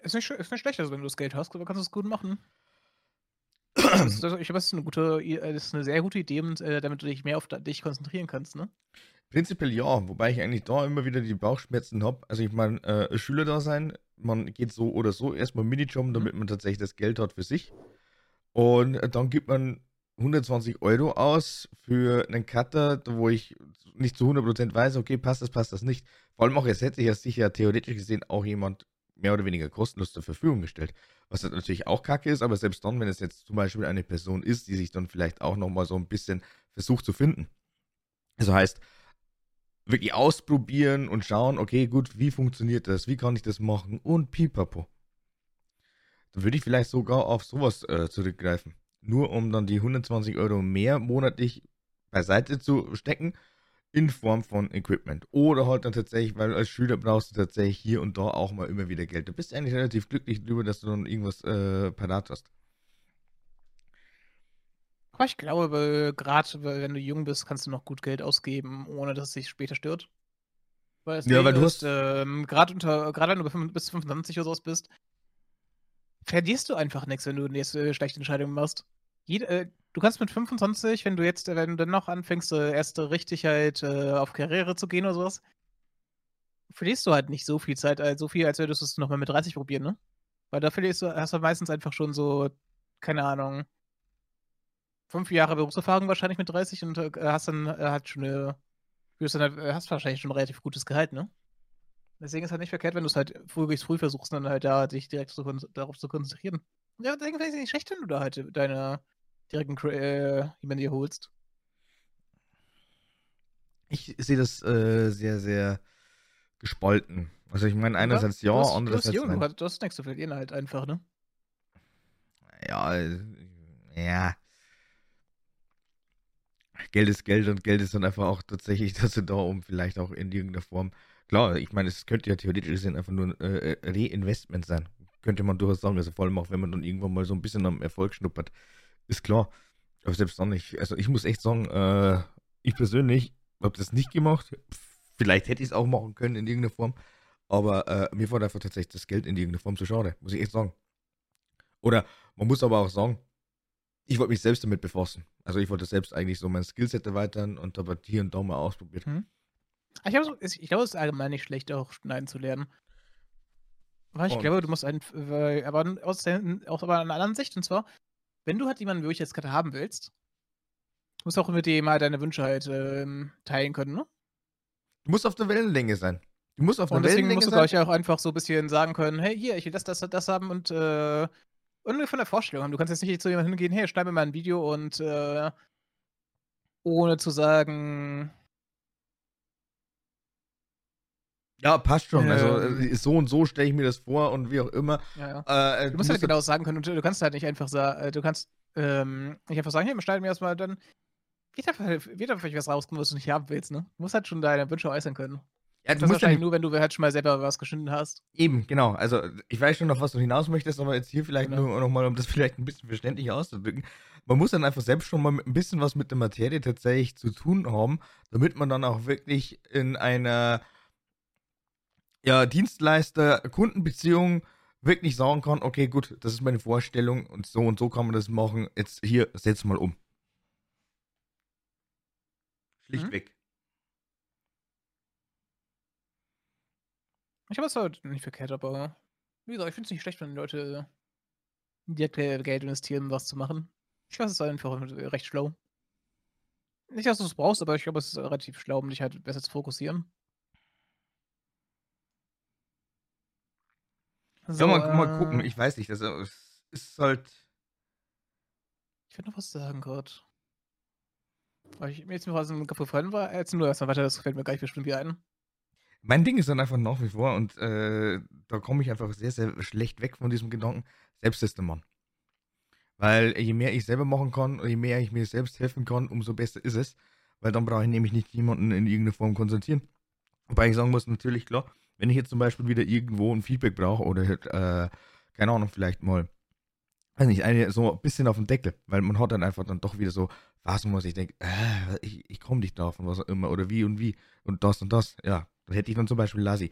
Ist nicht, ist nicht schlecht, also wenn du das Geld hast, kannst du es gut machen. Das das, ich glaube, das ist eine gute, äh, das ist eine sehr gute Idee, äh, damit du dich mehr auf dich konzentrieren kannst, ne? Prinzipiell ja, wobei ich eigentlich da immer wieder die Bauchschmerzen habe. Also ich meine, äh, Schüler da sein, man geht so oder so erstmal Minijobben, damit man tatsächlich das Geld hat für sich. Und äh, dann gibt man 120 Euro aus für einen Cutter, wo ich nicht zu 100% weiß, okay, passt das, passt das nicht. Vor allem auch, es hätte ja sicher theoretisch gesehen auch jemand mehr oder weniger kostenlos zur Verfügung gestellt. Was natürlich auch kacke ist, aber selbst dann, wenn es jetzt zum Beispiel eine Person ist, die sich dann vielleicht auch nochmal so ein bisschen versucht zu finden. Also heißt, wirklich ausprobieren und schauen, okay, gut, wie funktioniert das, wie kann ich das machen und pipapo. Dann würde ich vielleicht sogar auf sowas äh, zurückgreifen. Nur um dann die 120 Euro mehr monatlich beiseite zu stecken in Form von Equipment. Oder halt dann tatsächlich, weil als Schüler brauchst du tatsächlich hier und da auch mal immer wieder Geld. Du bist eigentlich relativ glücklich darüber, dass du dann irgendwas äh, parat hast. Aber ich glaube, gerade wenn du jung bist, kannst du noch gut Geld ausgeben, ohne dass es sich später stört. Weil ja, weil du hast. Ähm, gerade wenn du bis 25 oder sowas bist, verlierst du einfach nichts, wenn du jetzt äh, schlechte Entscheidungen machst. Jede, äh, du kannst mit 25, wenn du jetzt, wenn du dann noch anfängst, äh, erst richtig halt äh, auf Karriere zu gehen oder sowas, verlierst du halt nicht so viel Zeit, äh, so viel, als würdest du es nochmal mit 30 probieren, ne? Weil da verlierst du, hast du meistens einfach schon so, keine Ahnung, fünf Jahre Berufserfahrung wahrscheinlich mit 30 und äh, hast dann äh, halt schon eine, dann halt, äh, hast wahrscheinlich schon ein relativ gutes Gehalt, ne? Deswegen ist halt nicht verkehrt, wenn du es halt früh früh versuchst, dann halt da dich direkt zu, darauf zu konzentrieren. Ja, deswegen ist es nicht schlecht, wenn du da halt deine direkten äh, jemanden dir holst. Ich sehe das äh, sehr, sehr gespalten. Also ich meine, einerseits ja, ja andererseits du hast, nein. Du hast nichts zu verlieren halt einfach, ne? Ja, ja. Geld ist Geld und Geld ist dann einfach auch tatsächlich dazu da, um vielleicht auch in irgendeiner Form. Klar, ich meine, es könnte ja theoretisch gesehen einfach nur ein äh, äh, Reinvestment sein. Könnte man durchaus sagen. Also vor allem auch, wenn man dann irgendwann mal so ein bisschen am Erfolg schnuppert. Ist klar. Aber selbst dann nicht. Also ich muss echt sagen, äh, ich persönlich habe das nicht gemacht. Vielleicht hätte ich es auch machen können in irgendeiner Form. Aber äh, mir war einfach tatsächlich das Geld in irgendeiner Form zu schade. Muss ich echt sagen. Oder man muss aber auch sagen, ich wollte mich selbst damit befassen. Also ich wollte selbst eigentlich so mein Skillset erweitern und habe hier und da mal ausprobiert. Hm. Ich, so, ich glaube, es ist allgemein nicht schlecht, auch schneiden zu lernen. Weil ich und. glaube, du musst einen, aber aus, aus aber einer anderen Sicht, und zwar, wenn du halt jemanden wie ich jetzt gerade haben willst, musst du auch mit dem mal deine Wünsche halt ähm, teilen können, ne? Du musst auf der Wellenlänge sein. Du musst auf der und deswegen musst du, glaube ich, auch einfach so ein bisschen sagen können, hey, hier, ich will das, das, das haben und äh, und von der Vorstellung haben. Du kannst jetzt nicht zu jemandem hingehen, hey, schneid mir mal ein Video und äh, ohne zu sagen. Ja, passt schon. Also, also so und so stelle ich mir das vor und wie auch immer. Ja, ja. Äh, du musst halt genau sagen können. Und du kannst halt nicht einfach sagen, äh, du kannst ähm, nicht einfach sagen, hey, schneid mir erstmal, dann wird einfach, wird einfach was rauskommen, was du nicht haben willst. Ne? Du musst halt schon deine Wünsche äußern können. Ja, du das musst wahrscheinlich nur, wenn du halt schon mal selber was geschnitten hast. Eben, genau. Also ich weiß schon noch, was du hinaus möchtest, aber jetzt hier vielleicht genau. nur nochmal, um das vielleicht ein bisschen verständlicher auszudrücken. Man muss dann einfach selbst schon mal ein bisschen was mit der Materie tatsächlich zu tun haben, damit man dann auch wirklich in einer ja, Dienstleister-Kundenbeziehung wirklich sagen kann, okay, gut, das ist meine Vorstellung und so und so kann man das machen. Jetzt hier, setz mal um. Schlichtweg. Mhm. Ich habe es halt nicht verkehrt, aber wie gesagt, ich finde es nicht schlecht, wenn Leute direkt Geld investieren, um was zu machen. Ich weiß, es ist einfach recht schlau. Nicht, dass du es brauchst, aber ich glaube, es ist relativ schlau, um dich halt besser zu fokussieren. So, ja, mal, äh, mal gucken. Ich weiß nicht, also, es ist halt. Ich würde noch was sagen gerade. Weil ich mir jetzt noch was im Kopf gefallen war. Erzähl nur erstmal weiter, das fällt mir gleich bestimmt wieder ein. Mein Ding ist dann einfach nach wie vor, und äh, da komme ich einfach sehr, sehr schlecht weg von diesem Gedanken, selbst ist der Mann. Weil je mehr ich selber machen kann, je mehr ich mir selbst helfen kann, umso besser ist es. Weil dann brauche ich nämlich nicht jemanden in irgendeiner Form konsultieren. Wobei ich sagen muss, natürlich klar, wenn ich jetzt zum Beispiel wieder irgendwo ein Feedback brauche oder äh, keine Ahnung, vielleicht mal, weiß nicht, eine, so ein bisschen auf den Deckel, weil man hat dann einfach dann doch wieder so Phasen, wo ich denke, äh, ich, ich komme nicht drauf und was auch immer oder wie und wie und das und das, ja, dann hätte ich dann zum Beispiel Lassi.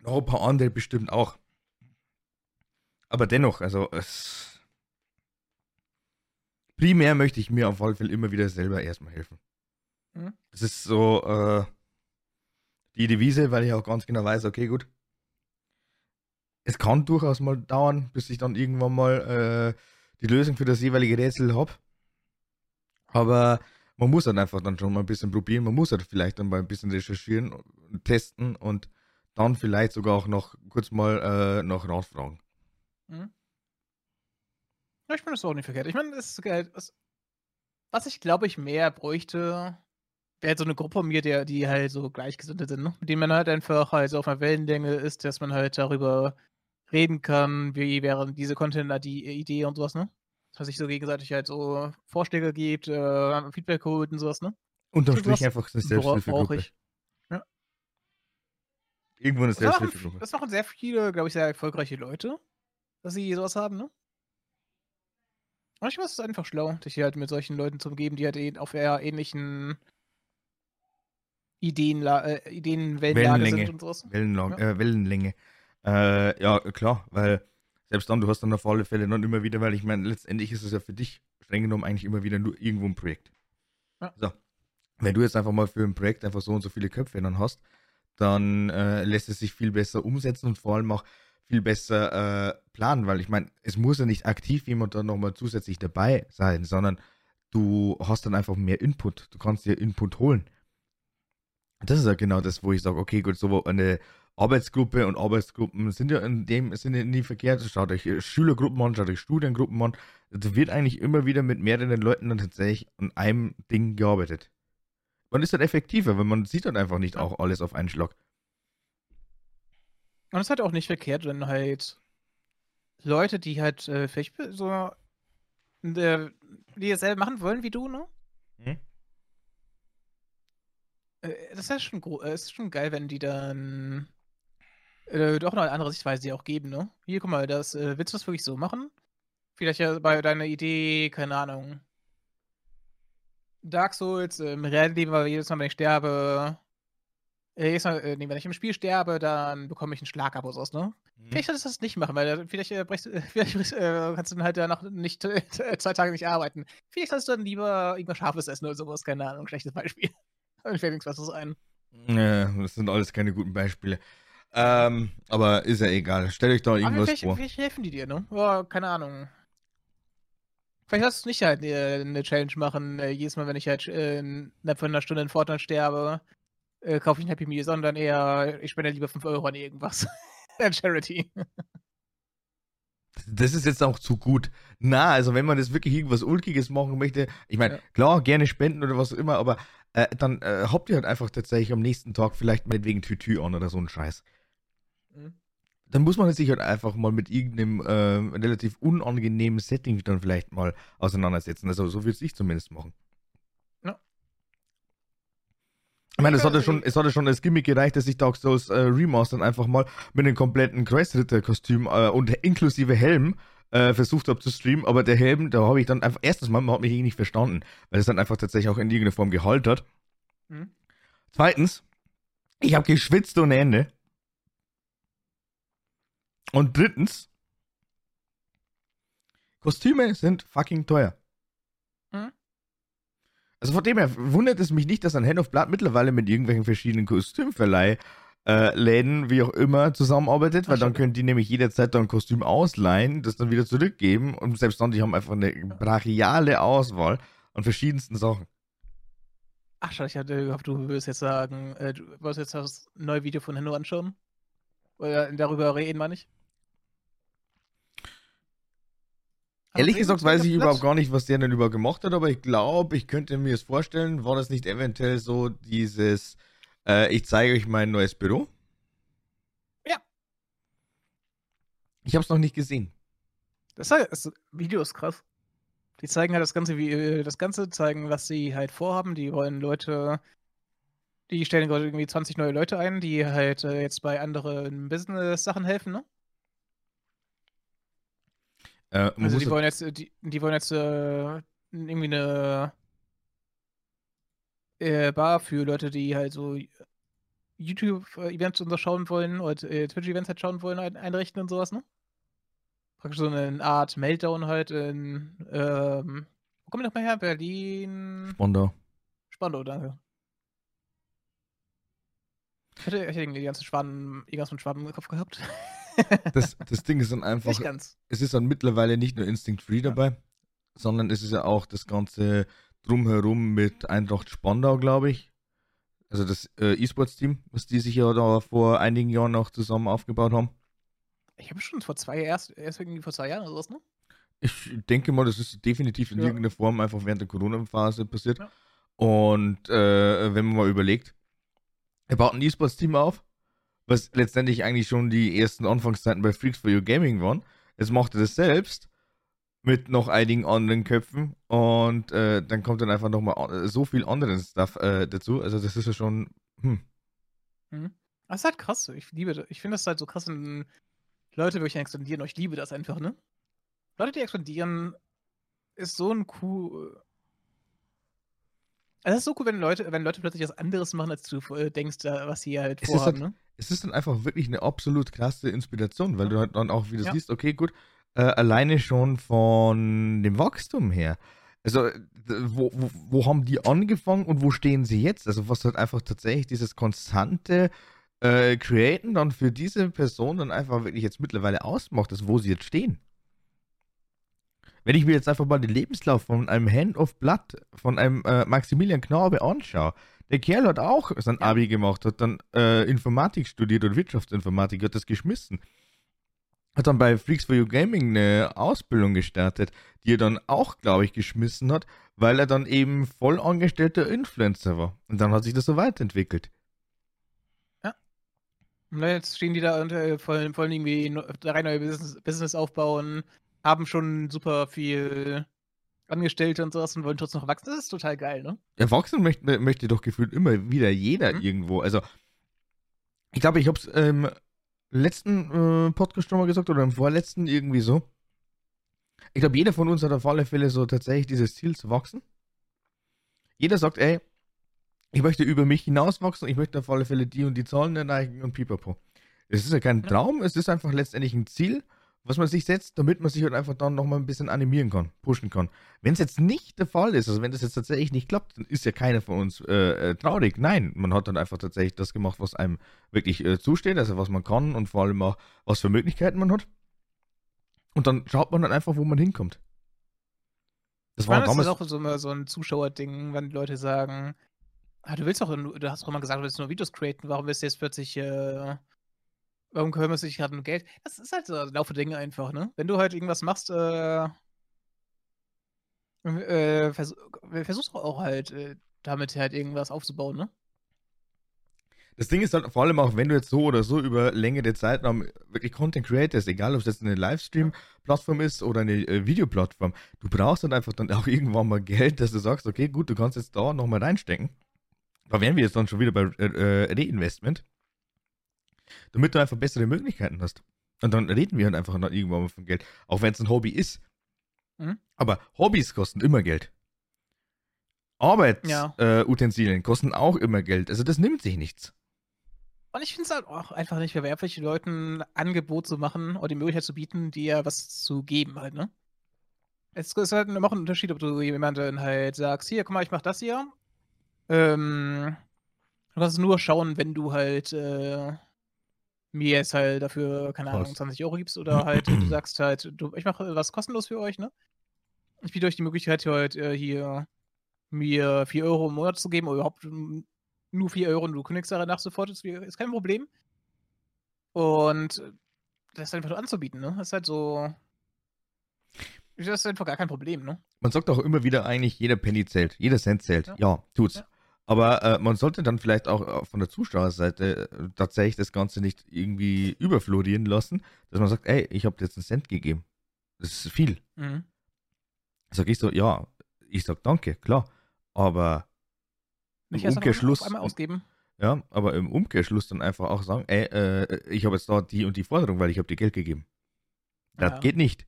Noch ein paar andere bestimmt auch. Aber dennoch, also es. Primär möchte ich mir auf jeden Fall immer wieder selber erstmal helfen. Mhm. Das ist so äh, die Devise, weil ich auch ganz genau weiß, okay, gut. Es kann durchaus mal dauern, bis ich dann irgendwann mal äh, die Lösung für das jeweilige Rätsel habe. Aber man muss halt einfach dann schon mal ein bisschen probieren. Man muss halt vielleicht dann mal ein bisschen recherchieren, testen und dann vielleicht sogar auch noch kurz mal äh, noch rausfragen. Mhm. Ja, ich finde das auch nicht verkehrt. Ich meine, das ist geil. Was, was ich glaube ich mehr bräuchte, wäre halt so eine Gruppe von mir, der, die halt so Gleichgesinnte sind, ne? mit denen man halt einfach halt so auf einer Wellenlänge ist, dass man halt darüber reden kann, wie wären diese Content die Idee und sowas, ne? Dass sich so gegenseitig halt so Vorschläge gibt, äh, Feedback holt und sowas, ne? Unterm Stimmt, Strich was- einfach eine Selbsthilfegruppe. ich. Ja. Irgendwo eine Selbsthilfegruppe. das machen sehr viele, glaube ich, sehr erfolgreiche Leute, dass sie sowas haben, ne? Manchmal ist es einfach schlau, dich halt mit solchen Leuten zu umgeben, die halt eh auf eher ähnlichen Ideenla äh, Ideenwellenlage Wellenlänge. sind und sowas. Wellenlang Ja. äh, Wellenlänge. Äh, ja, klar, weil selbst dann, du hast dann auf alle Fälle dann immer wieder, weil ich meine, letztendlich ist es ja für dich streng genommen eigentlich immer wieder nur irgendwo ein Projekt. Ja. So. Wenn du jetzt einfach mal für ein Projekt einfach so und so viele Köpfe dann hast, dann äh, lässt es sich viel besser umsetzen und vor allem auch viel besser äh, planen, weil ich meine, es muss ja nicht aktiv jemand dann nochmal zusätzlich dabei sein, sondern du hast dann einfach mehr Input. Du kannst dir Input holen. Das ist ja genau das, wo ich sage, okay, gut, so eine Arbeitsgruppe und Arbeitsgruppen sind ja in dem Sinne nie verkehrt. Schaut euch äh, Schülergruppen an, schaut euch Studiengruppen an. Da wird eigentlich immer wieder mit mehreren Leuten dann tatsächlich an einem Ding gearbeitet. Man ist dann effektiver, weil man sieht dann einfach nicht auch alles auf einen Schlag. Und es ist halt auch nicht verkehrt, wenn halt Leute, die halt äh, vielleicht so äh, die dasselbe machen wollen wie du, ne? Hm? Äh, das ist ja schon, äh, ist schon geil, wenn die dann äh, doch noch eine andere Sichtweise auch geben, ne? Hier, guck mal, das, äh, willst du das wirklich so machen? Vielleicht ja bei deiner Idee, keine Ahnung. Dark Souls, äh, im realen Leben, weil jedes Mal, wenn ich sterbe, äh, jedes Mal, äh, nee, wenn ich im Spiel sterbe, dann bekomme ich einen Schlag ab oder sowas, ne? Vielleicht solltest du das nicht machen, weil vielleicht, äh, brechst, vielleicht kannst du dann halt danach nicht zwei Tage nicht arbeiten. Vielleicht solltest du dann lieber irgendwas Scharfes essen oder sowas, keine Ahnung, schlechtes Beispiel. Mir fällt nichts Besseres ein. Ja, das sind alles keine guten Beispiele. Ähm, aber ist ja egal. Stellt euch da Aber irgendwas vielleicht, vor. vielleicht helfen die dir, ne? Oh, keine Ahnung. Vielleicht solltest du nicht halt äh, eine Challenge machen, äh, jedes Mal, wenn ich halt äh, innerhalb von einer Stunde in Fortnite sterbe, kaufe ich ein Happy Meal, sondern eher, ich spende lieber 5 Euro an irgendwas. An Charity. Das ist jetzt auch zu gut. Na, also wenn man jetzt wirklich irgendwas Ulkiges machen möchte, ich meine, Ja. klar, gerne spenden oder was auch immer, aber äh, dann äh, habt ihr halt einfach tatsächlich am nächsten Tag vielleicht meinetwegen Tütü an oder so ein Scheiß. Mhm. Dann muss man sich halt einfach mal mit irgendeinem äh, relativ unangenehmen Setting dann vielleicht mal auseinandersetzen. Also so würde ich zumindest machen. Ja. Ich meine, es Ja, hat ja schon, es hat ja schon als Gimmick gereicht, dass ich Dark Souls äh, Remastern einfach mal mit einem kompletten Kreuzritter-Kostüm äh, und inklusive Helm äh, versucht habe zu streamen, aber der Helm, da habe ich dann einfach, erstens mal, man hat mich eh nicht verstanden, weil es dann einfach tatsächlich auch in irgendeiner Form geheult hat. Mhm. Zweitens, ich habe geschwitzt ohne Ende. Und drittens, Kostüme sind fucking teuer. Mhm. Also von dem her wundert es mich nicht, dass ein Hand of Blood mittlerweile mit irgendwelchen verschiedenen Kostümverleih äh, Läden, wie auch immer, zusammenarbeitet, weil Ach, dann stimmt. können die nämlich jederzeit dann ein Kostüm ausleihen, das dann wieder zurückgeben und selbst dann, die haben einfach eine brachiale Auswahl an verschiedensten Sachen. Ach, schade, ich hatte gehofft, du würdest jetzt sagen, äh, du wolltest jetzt das neue Video von Henno anschauen. Oder darüber reden, meine ich. Ehrlich gesagt weiß ich überhaupt gar nicht, was der denn überhaupt gemacht hat, aber ich glaube, ich könnte mir es vorstellen, war das nicht eventuell so dieses, äh, ich zeige euch mein neues Büro? Ja. Ich habe es noch nicht gesehen. Das, ist- das Video ist krass. Die zeigen halt das ganze, wie äh, das Ganze, zeigen, was sie halt vorhaben. Die wollen Leute, die stellen gerade irgendwie 20 neue Leute ein, die halt äh, jetzt bei anderen Business-Sachen helfen, ne? Äh, Also die wollen jetzt, äh, die, die wollen jetzt äh, irgendwie eine äh, Bar für Leute, die halt so YouTube-Events und so schauen wollen oder äh, Twitch-Events halt schauen wollen, ein, einrichten und sowas, ne? Praktisch so eine Art Meltdown halt in, ähm, wo kommen wir nochmal her? Berlin, Spandau. Spandau, danke. Ich hätte, ich hätte irgendwie die ganzen Schwaben, irgendwas von Schwaben im Kopf gehabt. Das, das Ding ist dann einfach, Nicht ganz. es ist dann mittlerweile nicht nur Instinct Free dabei, sondern es ist ja auch das ganze Drumherum mit Eintracht Spandau, glaube ich. Also das äh, E-Sports-Team, was die sich ja da vor einigen Jahren noch zusammen aufgebaut haben. Ich habe schon vor zwei erst, erst irgendwie vor zwei Jahren oder sowas, ne? Ich denke mal, das ist definitiv in Ja. irgendeiner Form einfach während der Corona-Phase passiert. Ja. Und äh, wenn man mal überlegt, er baut ein E-Sports-Team auf, was letztendlich eigentlich schon die ersten Anfangszeiten bei Freaks for You Gaming waren. Es macht er das selbst mit noch einigen anderen Köpfen und äh, dann kommt dann einfach nochmal so viel anderen Stuff äh, dazu. Also das ist ja schon, hm, Mhm. Das ist halt krass. Ich liebe. Ich finde das halt so krass, wenn Leute wirklich expandieren. Ich liebe das einfach, ne? Leute, die expandieren, ist so ein cool. Also es ist so cool, wenn Leute, wenn Leute plötzlich was anderes machen, als du äh, denkst, äh, was sie halt Es ist vorhaben, halt- ne? es ist dann einfach wirklich eine absolut krasse Inspiration, weil du halt dann auch wieder Ja. siehst, okay, gut, äh, alleine schon von dem Wachstum her. Also, äh, wo, wo, wo haben die angefangen und wo stehen sie jetzt? Also, was halt einfach tatsächlich dieses konstante äh, Createn dann für diese Person dann einfach wirklich jetzt mittlerweile ausmacht, ist, wo sie jetzt stehen. Wenn ich mir jetzt einfach mal den Lebenslauf von einem Hand of Blood, von einem äh, Maximilian Knabe anschaue, der Kerl hat auch sein Abi gemacht, hat dann äh, Informatik studiert und Wirtschaftsinformatik, hat das geschmissen. Hat dann bei Freaks for You Gaming eine Ausbildung gestartet, die er dann auch, glaube ich, geschmissen hat, weil er dann eben voll angestellter Influencer war. Und dann hat sich das so weiterentwickelt. Und jetzt stehen die da und äh, wollen, wollen irgendwie no- drei neue Business, Business aufbauen, haben schon super viel Angestellte und sowas und wollen trotzdem noch wachsen. Das ist total geil, ne? Erwachsen möchte, möchte doch gefühlt immer wieder jeder Mhm. irgendwo. Also, ich glaube, ich habe es im letzten äh, Podcast schon mal gesagt oder im vorletzten irgendwie so. Ich glaube, jeder von uns hat auf alle Fälle so tatsächlich dieses Ziel zu wachsen. Jeder sagt, ey, ich möchte über mich hinaus wachsen, ich möchte auf alle Fälle die und die Zahlen erreichen und pipapo. Es ist ja kein. Traum, es ist einfach letztendlich ein Ziel, was man sich setzt, damit man sich halt einfach dann nochmal ein bisschen animieren kann, pushen kann. Wenn es jetzt nicht der Fall ist, also wenn das jetzt tatsächlich nicht klappt, dann ist ja keiner von uns äh, äh, traurig. Nein, man hat dann einfach tatsächlich das gemacht, was einem wirklich äh, zusteht, also was man kann und vor allem auch, was für Möglichkeiten man hat. Und dann schaut man dann einfach, wo man hinkommt. Das Ich war meine, das ist damals. auch so, immer so ein Zuschauerding, wenn Leute sagen, ah, du willst doch, du hast doch immer gesagt, du willst nur Videos createn, warum willst du jetzt plötzlich, äh, warum kümmerst du dich gerade um Geld? Das ist halt so ein Laufe Dinge einfach, ne? Wenn du halt irgendwas machst, äh, äh, vers versuchst du auch halt, äh, damit halt irgendwas aufzubauen, ne? Das Ding ist halt vor allem auch, wenn du jetzt so oder so über längere Zeitraum wirklich Content creators, egal ob es jetzt eine Livestream-Plattform ist oder eine äh, Videoplattform, du brauchst dann einfach dann auch irgendwann mal Geld, dass du sagst, okay, gut, du kannst jetzt da nochmal reinstecken. Da wären wir jetzt dann schon wieder bei äh, äh, Reinvestment, damit du einfach bessere Möglichkeiten hast. Und dann reden wir halt einfach dann irgendwann mal von Geld, auch wenn es ein Hobby ist. Mhm. Aber Hobbys kosten immer Geld. Arbeitsutensilien Ja. äh, kosten auch immer Geld. Also das nimmt sich nichts. Und ich finde es halt auch einfach nicht verwerflich, Leuten ein Angebot zu machen oder die Möglichkeit zu bieten, dir was zu geben halt, ne? Es ist halt immer auch ein Unterschied, ob du jemanden halt sagst, hier, guck mal, ich mach das hier. Ähm, du kannst nur schauen, wenn du halt äh, mir jetzt halt dafür, keine Ahnung, Was? 20 Euro gibst oder halt du sagst halt, du, ich mache was kostenlos für euch, ne? Ich biete euch die Möglichkeit, hier halt äh, hier mir 4 Euro im Monat zu geben oder überhaupt mm, nur 4 Euro und du kündigst danach sofort, ist, ist kein Problem. Und das einfach nur anzubieten, ne? Das ist halt so. Das ist einfach gar kein Problem, ne? Man sagt auch immer wieder eigentlich, jeder Penny zählt, jeder Cent zählt. Ja, Ja. tut's. Ja. Aber äh, man sollte dann vielleicht auch äh, von der Zuschauerseite äh, tatsächlich das Ganze nicht irgendwie überflorieren lassen, dass man sagt, ey, ich habe dir jetzt einen Cent gegeben. Das ist viel. Mhm. Sag ich so, ja, ich sag danke, klar. Aber im einmal Umkehrschluss, einmal ausgeben. ja, aber im Umkehrschluss dann einfach auch sagen, ey, äh, ich habe jetzt da die und die Forderung, weil ich habe dir Geld gegeben. Das Ja. geht nicht.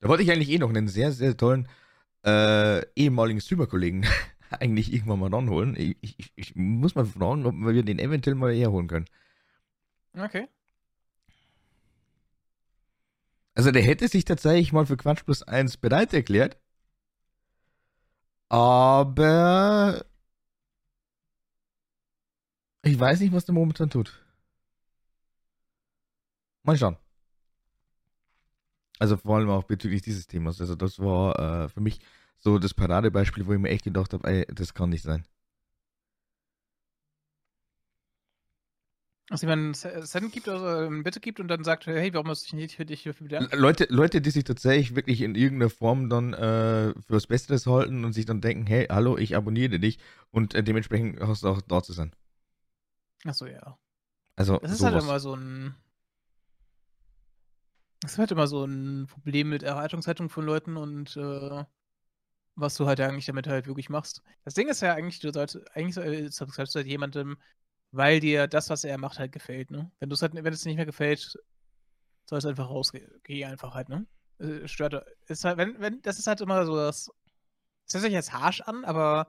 Da wollte ich eigentlich eh noch einen sehr, sehr tollen äh, ehemaligen Streamer-Kollegen eigentlich irgendwann mal ranholen. Ich, ich, ich muss mal fragen, ob wir den eventuell mal herholen können. Okay. Also der hätte sich tatsächlich mal für Quatsch plus 1 bereit erklärt. Aber ich weiß nicht, was der momentan tut. Mal schauen. Also vor allem auch bezüglich dieses Themas. Also das war äh, für mich so das Paradebeispiel, wo ich mir echt gedacht habe, ey, das kann nicht sein. Also jemand einen Cent gibt oder eine Bitte gibt und dann sagt, hey, warum muss ich nicht für dich hierfür bedanken? Leute, Leute, die sich tatsächlich wirklich in irgendeiner Form dann äh, für was Besseres halten und sich dann denken, hey, hallo, ich abonniere dich und äh, dementsprechend hast du auch da zu sein. Achso, ja. Also, das ist sowas. halt immer so ein. Das ist halt immer so ein Problem mit Erwartungshaltung von Leuten und äh, was du halt eigentlich damit halt wirklich machst. Das Ding ist ja eigentlich, du sollst eigentlich sollst du halt jemandem, weil dir das, was er macht, halt gefällt, ne? Wenn du es halt, wenn es nicht mehr gefällt, soll es einfach rausgehen. Geh einfach halt, ne? Äh, stört. Ist halt, wenn, wenn, das ist halt immer so das. Das hört sich jetzt harsch an, aber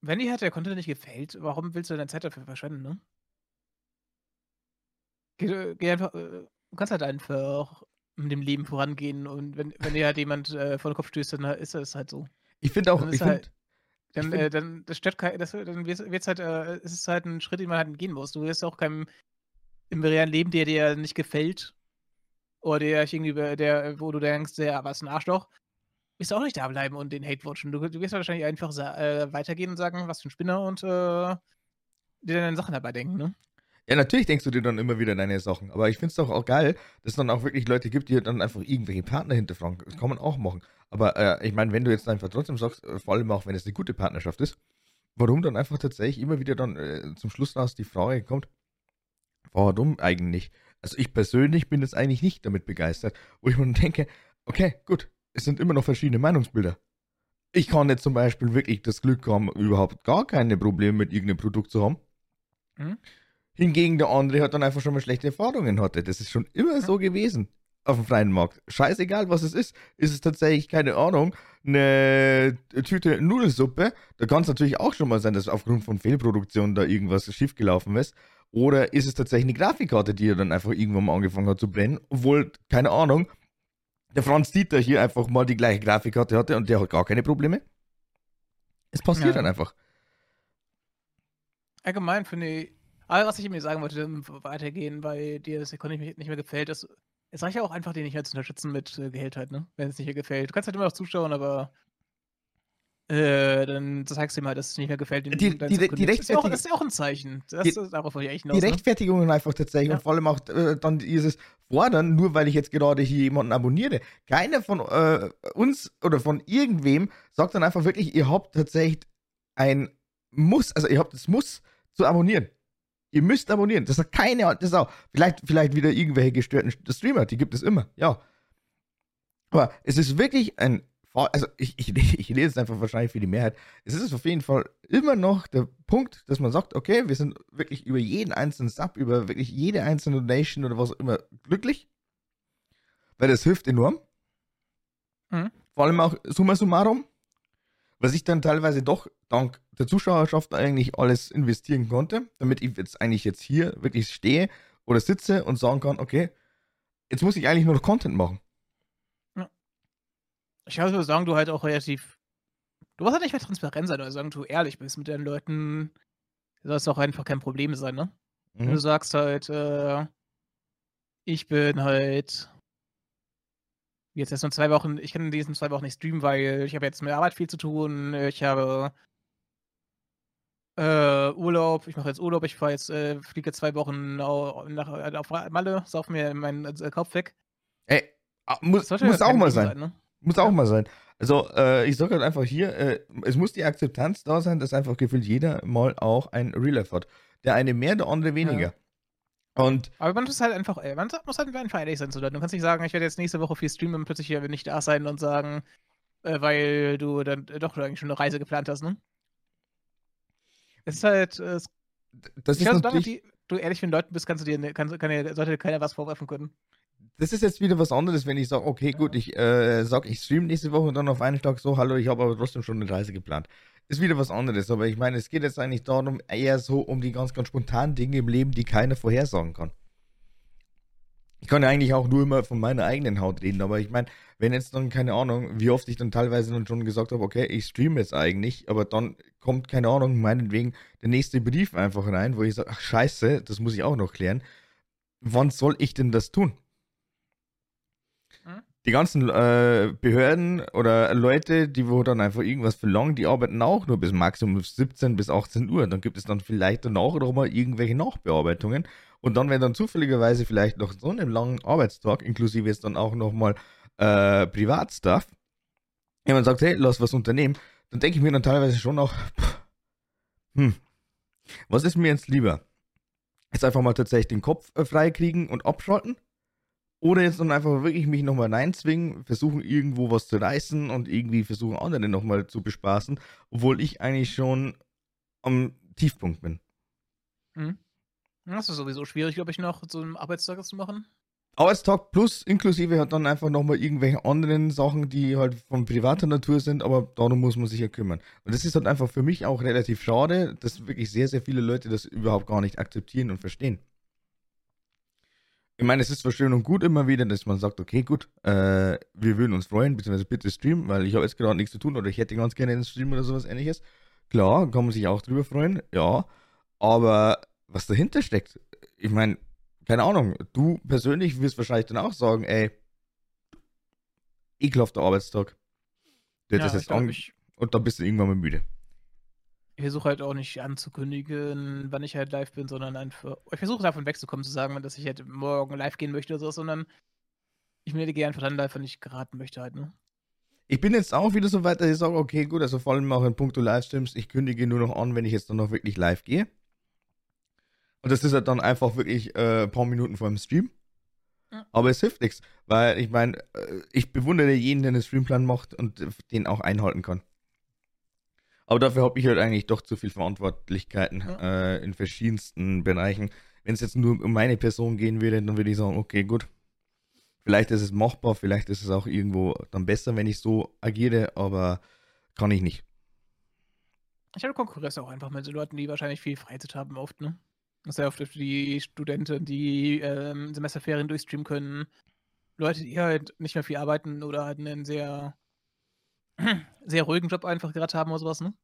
wenn dir halt der Content nicht gefällt, warum willst du deine Zeit dafür verschwenden, ne? Geh, geh einfach, äh, du kannst halt einfach mit dem Leben vorangehen und wenn, wenn dir halt jemand äh, vor den Kopf stößt, dann ist das halt so. Ich finde auch, ich halt, dann, äh, dann das stört kein, das, dann wird's, wird's halt, äh, es ist halt ein Schritt, den man halt gehen muss. Du wirst auch keinem im realen Leben, der dir nicht gefällt oder der irgendwie, der, wo du denkst, der was ein Arschloch, wirst du auch nicht da bleiben und den Hate watchen. Du, du wirst wahrscheinlich einfach äh, weitergehen und sagen, was für ein Spinner und äh, dir deine Sachen dabei denken, ne? Ja, natürlich denkst du dir dann immer wieder deine Sachen. Aber ich finde es doch auch geil, dass es dann auch wirklich Leute gibt, die dann einfach irgendwelche Partner hinterfragen. Das kann man auch machen. Aber äh, ich meine, wenn du jetzt einfach trotzdem sagst, äh, vor allem auch wenn es eine gute Partnerschaft ist, warum dann einfach tatsächlich immer wieder dann äh, zum Schluss raus die Frage kommt, warum eigentlich? Also ich persönlich bin jetzt eigentlich nicht damit begeistert, wo ich mir denke, okay, gut, es sind immer noch verschiedene Meinungsbilder. Ich kann jetzt zum Beispiel wirklich das Glück haben, überhaupt gar keine Probleme mit irgendeinem Produkt zu haben. Mhm. Hingegen der andere hat dann einfach schon mal schlechte Erfahrungen hatte. Das ist schon immer so gewesen auf dem freien Markt. Scheißegal, was es ist. Ist es tatsächlich, keine Ahnung, eine Tüte Nudelsuppe. Da kann es natürlich auch schon mal sein, dass aufgrund von Fehlproduktion da irgendwas schiefgelaufen ist. Oder ist es tatsächlich eine Grafikkarte, die er dann einfach irgendwann mal angefangen hat zu brennen, obwohl, keine Ahnung, der Franz Dieter hier einfach mal die gleiche Grafikkarte hatte und der hat gar keine Probleme. Es passiert ja. dann einfach. Allgemein finde ich, aber was ich mir sagen wollte, weitergehen, weil dir das Economy nicht mehr gefällt, ist, es reicht ja auch einfach, den nicht mehr zu unterstützen mit äh, Gehalt halt, ne? Wenn es nicht mehr gefällt. Du kannst halt immer noch zuschauen, aber äh, dann zeigst du ihm halt, dass es nicht mehr gefällt. Die, die, die, die das, ist ja auch, das ist ja auch ein Zeichen. Das, die, darauf ich hinaus, Die ne? Rechtfertigungen einfach tatsächlich ja. und vor allem auch äh, dann dieses Fordern, nur weil ich jetzt gerade hier jemanden abonniere. Keiner von äh, uns oder von irgendwem sagt dann einfach wirklich, ihr habt tatsächlich ein Muss, also ihr habt das Muss zu abonnieren. Ihr müsst abonnieren. Das hat keine alte Sau. Vielleicht, vielleicht wieder irgendwelche gestörten Streamer, die gibt es immer, ja. Aber es ist wirklich ein also ich, ich, ich lese es einfach wahrscheinlich für die Mehrheit. Es ist auf jeden Fall immer noch der Punkt, dass man sagt, okay, wir sind wirklich über jeden einzelnen Sub, über wirklich jede einzelne Donation oder was auch immer glücklich. Weil das hilft enorm. Mhm. Vor allem auch summa summarum, was ich dann teilweise doch dank der Zuschauerschaft eigentlich alles investieren konnte, damit ich jetzt eigentlich jetzt hier wirklich stehe oder sitze und sagen kann, okay, jetzt muss ich eigentlich nur noch Content machen. Ich kann nur sagen, du halt auch relativ. Du musst halt nicht mehr transparent sein, oder sagen, du ehrlich bist mit den Leuten. Soll es auch einfach kein Problem sein, ne? Mhm. Wenn du sagst halt, äh, ich bin halt jetzt erst nur zwei Wochen, ich kann in diesen zwei Wochen nicht streamen, weil ich habe jetzt mit Arbeit viel zu tun, ich habe äh, Urlaub, ich mache jetzt Urlaub, ich fahre jetzt, äh, fliege zwei Wochen nach, äh, auf Malle, sauf mir meinen äh, Kopf weg. Ey, ah, muss, muss auch mal sein. sein ne? Muss auch mal sein. Also, äh, ich sage halt einfach hier, äh, es muss die Akzeptanz da sein, dass einfach gefühlt jeder mal auch ein Real Life hat. Der eine mehr, der andere weniger. Ja. Und Aber man muss halt einfach, ey, man muss halt einfach ehrlich sein zu Leuten. Du kannst nicht sagen, ich werde jetzt nächste Woche viel streamen und plötzlich hier nicht da sein und sagen, äh, weil du dann äh, doch eigentlich schon eine Reise geplant hast, ne? Es ist halt. Äh, das ist glaube, solange du ehrlich mit den Leuten bist, kannst du dir, kann, kann dir, sollte keiner was vorwerfen können das ist jetzt wieder was anderes, wenn ich sage, okay, gut, ich äh, sage, ich stream nächste Woche und dann auf einen Tag so, hallo, ich habe aber trotzdem schon eine Reise geplant. Ist wieder was anderes, aber ich meine, es geht jetzt eigentlich darum, eher so um die ganz, ganz spontanen Dinge im Leben, die keiner vorhersagen kann. ich kann ja eigentlich auch nur immer von meiner eigenen Haut reden, aber ich meine, wenn jetzt dann, keine Ahnung, wie oft ich dann teilweise dann schon gesagt habe, okay, ich streame jetzt eigentlich, aber dann kommt, keine Ahnung, meinetwegen der nächste Brief einfach rein, wo ich sage, ach scheiße, das muss ich auch noch klären. Wann soll ich denn das tun? Die ganzen äh, Behörden oder Leute, die wo dann einfach irgendwas verlangen, die arbeiten auch nur bis Maximum 17 bis 18 Uhr. Dann gibt es dann vielleicht danach noch mal irgendwelche Nachbearbeitungen. Und dann, wenn dann zufälligerweise vielleicht noch so einen langen Arbeitstag, inklusive jetzt dann auch nochmal äh, Privatstuff, jemand sagt, hey, lass was unternehmen, dann denke ich mir dann teilweise schon noch, hm, was ist mir jetzt lieber? Jetzt einfach mal tatsächlich den Kopf äh, freikriegen und abschalten? Oder jetzt dann einfach wirklich mich nochmal reinzwingen, versuchen irgendwo was zu reißen und irgendwie versuchen andere nochmal zu bespaßen, obwohl ich eigentlich schon am Tiefpunkt bin. Mhm. Das ist sowieso schwierig, glaube ich, noch so einen Arbeitstag zu machen. Arbeitstag plus inklusive hat dann einfach nochmal irgendwelche anderen Sachen, die halt von privater Natur sind, aber darum muss man sich ja kümmern. Und das ist halt einfach für mich auch relativ schade, dass wirklich sehr, sehr viele Leute das überhaupt gar nicht akzeptieren und verstehen. Ich meine, es ist zwar schön und gut immer wieder, dass man sagt, okay, gut, äh, wir würden uns freuen, beziehungsweise bitte streamen, weil ich habe jetzt gerade nichts zu tun oder ich hätte ganz gerne einen Stream oder sowas ähnliches. Klar, kann man sich auch drüber freuen, ja. Aber was dahinter steckt. Ich meine, keine Ahnung, du persönlich wirst wahrscheinlich dann auch sagen, ey, ekelhafter Arbeitstag. Du ja, das jetzt ich, und dann bist du irgendwann mal müde. Ich versuche halt auch nicht anzukündigen, wann ich halt live bin, sondern einfach. Ich versuche davon wegzukommen, zu sagen, dass ich halt morgen live gehen möchte oder so, sondern ich gehe einfach dann live, wenn ich geraten möchte halt, ne? Ich bin jetzt auch wieder so weit, dass ich sage, okay, gut, also vor allem auch in puncto Livestreams, ich kündige nur noch an, wenn ich jetzt dann noch wirklich live gehe. Und das ist halt dann einfach wirklich äh, ein paar Minuten vor dem Stream. Ja. Aber es hilft nichts, weil ich meine, äh, ich bewundere jeden, der einen Streamplan macht und den auch einhalten kann. Aber dafür habe ich halt eigentlich doch zu viel Verantwortlichkeiten ja. äh, in verschiedensten Bereichen. Wenn es jetzt nur um meine Person gehen würde, dann würde ich sagen, okay, gut. Vielleicht ist es machbar, vielleicht ist es auch irgendwo dann besser, wenn ich so agiere, aber kann ich nicht. Ich habe Konkurrenz auch einfach mit so Leuten, die wahrscheinlich viel Freizeit haben, oft, ne? Sehr oft die Studenten, die ähm, Semesterferien durchstreamen können. Leute, die halt nicht mehr viel arbeiten oder halt einen sehr, sehr ruhigen Job einfach gerade haben oder sowas, ne?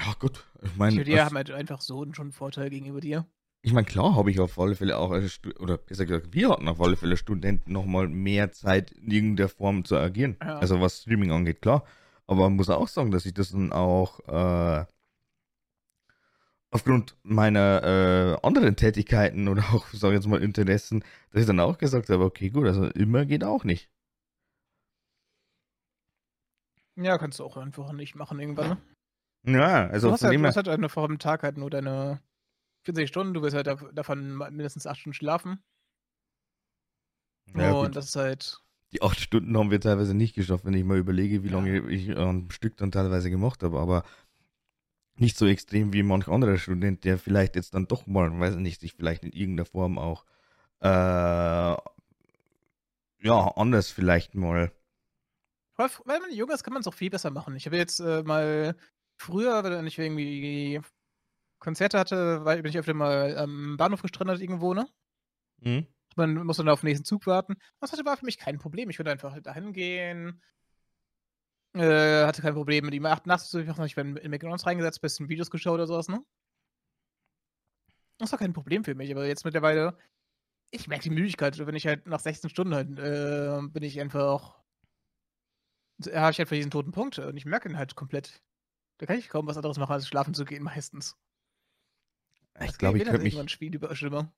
Ja, gut. Ich meine. Die haben halt einfach so schon einen Vorteil gegenüber dir. Ich meine, klar habe ich auf alle Fälle auch, oder besser gesagt, wir hatten auf alle Fälle Studenten nochmal mehr Zeit in irgendeiner Form zu agieren. Ja. Also was Streaming angeht, klar. Aber man muss auch sagen, dass ich das dann auch äh, aufgrund meiner äh, anderen Tätigkeiten oder auch, sag ich jetzt mal, Interessen, dass ich dann auch gesagt habe, okay, gut, also immer geht auch nicht. Ja, kannst du auch einfach nicht machen irgendwann, ne? Ja, also du hast, halt, du hast halt eine vor dem Tag halt nur deine 40 Stunden, du wirst halt davon mindestens 8 Stunden schlafen. Ja, und gut. das ist halt. Die 8 Stunden haben wir teilweise nicht geschafft, wenn ich mal überlege, wie lange ja. ich ein Stück dann teilweise gemacht habe. Aber nicht so extrem wie manch anderer Student, der vielleicht jetzt dann doch mal, weiß ich nicht, sich vielleicht in irgendeiner Form auch äh, ja, anders vielleicht mal. Wenn man jung ist, kann man es auch viel besser machen. Ich habe jetzt äh, mal früher, wenn ich irgendwie Konzerte hatte, weil bin ich öfter mal am Bahnhof gestrandet irgendwo, ne? Mhm. Man muss dann auf den nächsten Zug warten. Das war für mich kein Problem. Ich würde einfach dahin gehen, äh, hatte kein Problem mit ihm. Acht nachts ich in McDonalds reingesetzt, bisschen Videos geschaut oder sowas, ne? Das war kein Problem für mich, aber jetzt mittlerweile, ich merke die Müdigkeit. Wenn ich halt nach 16 Stunden halt, äh, bin ich einfach, habe ich einfach diesen toten Punkt und ich merke ihn halt komplett. Da kann ich kaum was anderes machen, als schlafen zu gehen, meistens. Ich glaube, ich könnte mich.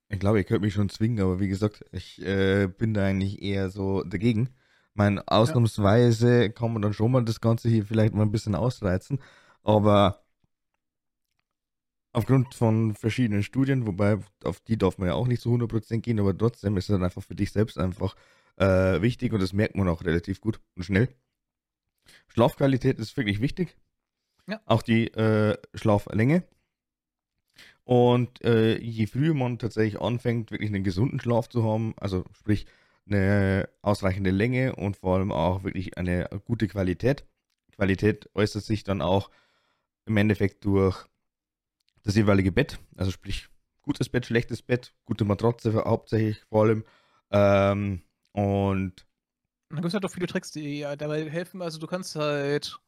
Ich glaube, ich könnte mich schon zwingen, aber wie gesagt, ich äh, bin da eigentlich eher so dagegen meine, ausnahmsweise ja. kann man dann schon mal das Ganze hier vielleicht mal ein bisschen ausreizen, aber aufgrund von verschiedenen Studien, wobei auf die darf man ja auch nicht zu 100% gehen, aber trotzdem ist es dann einfach für dich selbst einfach äh, wichtig und das merkt man auch relativ gut und schnell. Schlafqualität ist wirklich wichtig. Ja. Auch die äh, Schlaflänge. Und äh, je früher man tatsächlich anfängt, wirklich einen gesunden Schlaf zu haben, also sprich eine ausreichende Länge und vor allem auch wirklich eine gute Qualität. Qualität äußert sich dann auch im Endeffekt durch das jeweilige Bett, also sprich gutes Bett, schlechtes Bett, gute Matratze hauptsächlich vor allem, Ähm, und Da gibt es halt auch viele Tricks, die ja dabei helfen. Also du kannst halt.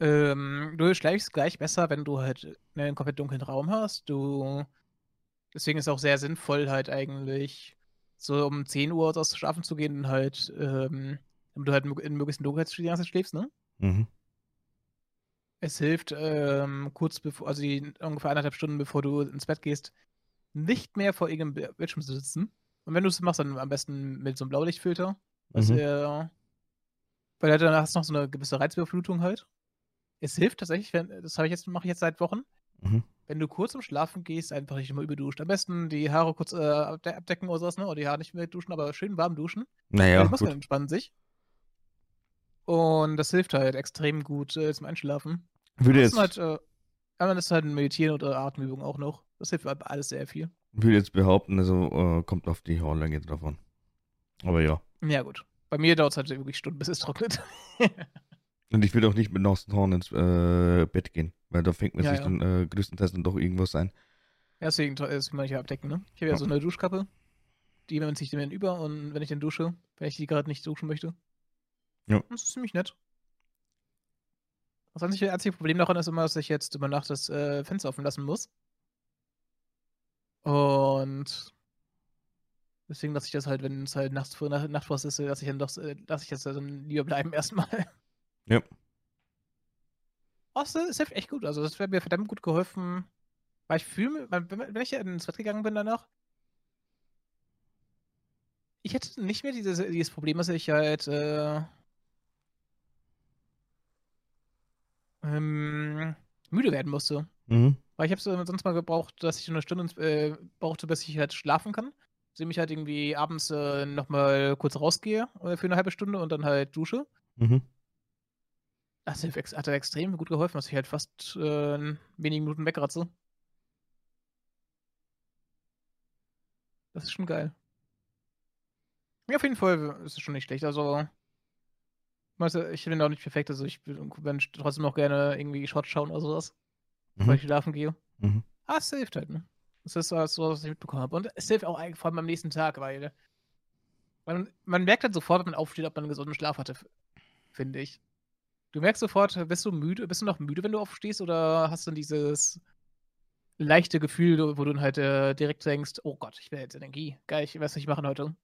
Ähm, du schleichst gleich besser, wenn du halt ne, einen komplett dunklen Raum hast. Du. Deswegen ist es auch sehr sinnvoll, halt eigentlich so um 10 Uhr aus schlafen zu gehen und halt, ähm, damit du halt in möglichst Dunkelheit die ganze Zeit schläfst, ne? mhm. Es hilft, ähm, kurz bevor, also die ungefähr eineinhalb Stunden bevor du ins Bett gehst, nicht mehr vor irgendeinem Bildschirm zu sitzen. Und wenn du es machst, dann am besten mit so einem Blaulichtfilter. Was Mhm. er, weil er danach noch so eine gewisse Reizüberflutung halt. Es hilft tatsächlich, wenn, das habe ich jetzt, mache ich jetzt seit Wochen, Mhm. wenn du kurz zum Schlafen gehst, einfach nicht immer überduscht. Am besten die Haare kurz äh, abde- abdecken oder sowas, ne? Oder die Haare nicht mehr duschen, aber schön warm duschen. Naja, die Muskeln gut. entspannen sich. Und das hilft halt extrem gut äh, zum Einschlafen. Würde jetzt, halt, äh, einmal ist halt Meditieren oder Atemübungen auch noch. Das hilft halt alles sehr viel. würde jetzt behaupten, also äh, kommt auf die Haarlänge drauf an. Aber ja. Ja, gut. Bei mir dauert es halt wirklich Stunden, bis es trocknet. Und ich will auch nicht mit nassen Haaren ins äh, Bett gehen, weil da fängt man Ja, sich ja. dann äh, größtenteils dann doch irgendwas ein. Ja, deswegen will man hier abdecken, ne? Ich habe ja Ja. so eine Duschkappe. Die nimmt sich dann über und wenn ich dann dusche, wenn ich die gerade nicht duschen möchte. Ja. Das ist ziemlich nett. Das einzige, einzige Problem daran ist immer, dass ich jetzt über Nacht das äh, Fenster offen lassen muss. Und deswegen lasse ich das halt, wenn es halt nachts vor Nacht, Nachtfrost ist, lasse ich dann doch, äh, lasse ich das dann lieber bleiben erstmal. Ja. Oh, es hilft echt gut. Also das wäre mir verdammt gut geholfen. Weil ich fühle, wenn ich ins Bett gegangen bin danach, ich hätte nicht mehr dieses, dieses Problem, dass ich halt äh, ähm, müde werden musste. Mhm. Weil ich habe es sonst mal gebraucht, dass ich eine Stunde äh, brauchte, bis ich halt schlafen kann. Indem ich halt irgendwie abends äh, nochmal kurz rausgehe äh, für eine halbe Stunde und dann halt dusche. Mhm. Das hat halt extrem gut geholfen, dass ich halt fast äh, wenigen Minuten wegratze. Das ist schon geil. Ja, auf jeden Fall ist es schon nicht schlecht. Also, ich bin auch nicht perfekt, also ich ich trotzdem noch gerne irgendwie Shots schauen oder sowas, Mhm. ich schlafen gehe. Mhm. Ah, es hilft halt, ne? Das ist so, was ich mitbekommen habe. Und es hilft auch eigentlich vor allem am nächsten Tag, weil man, man merkt dann sofort, wenn man aufsteht, ob man einen gesunden Schlaf hatte, finde ich. Du merkst sofort, bist du müde, bist du noch müde, wenn du aufstehst, oder hast du dann dieses leichte Gefühl, wo du dann halt äh, direkt denkst, oh Gott, ich will jetzt Energie. Geil, ich weiß, ich machen heute.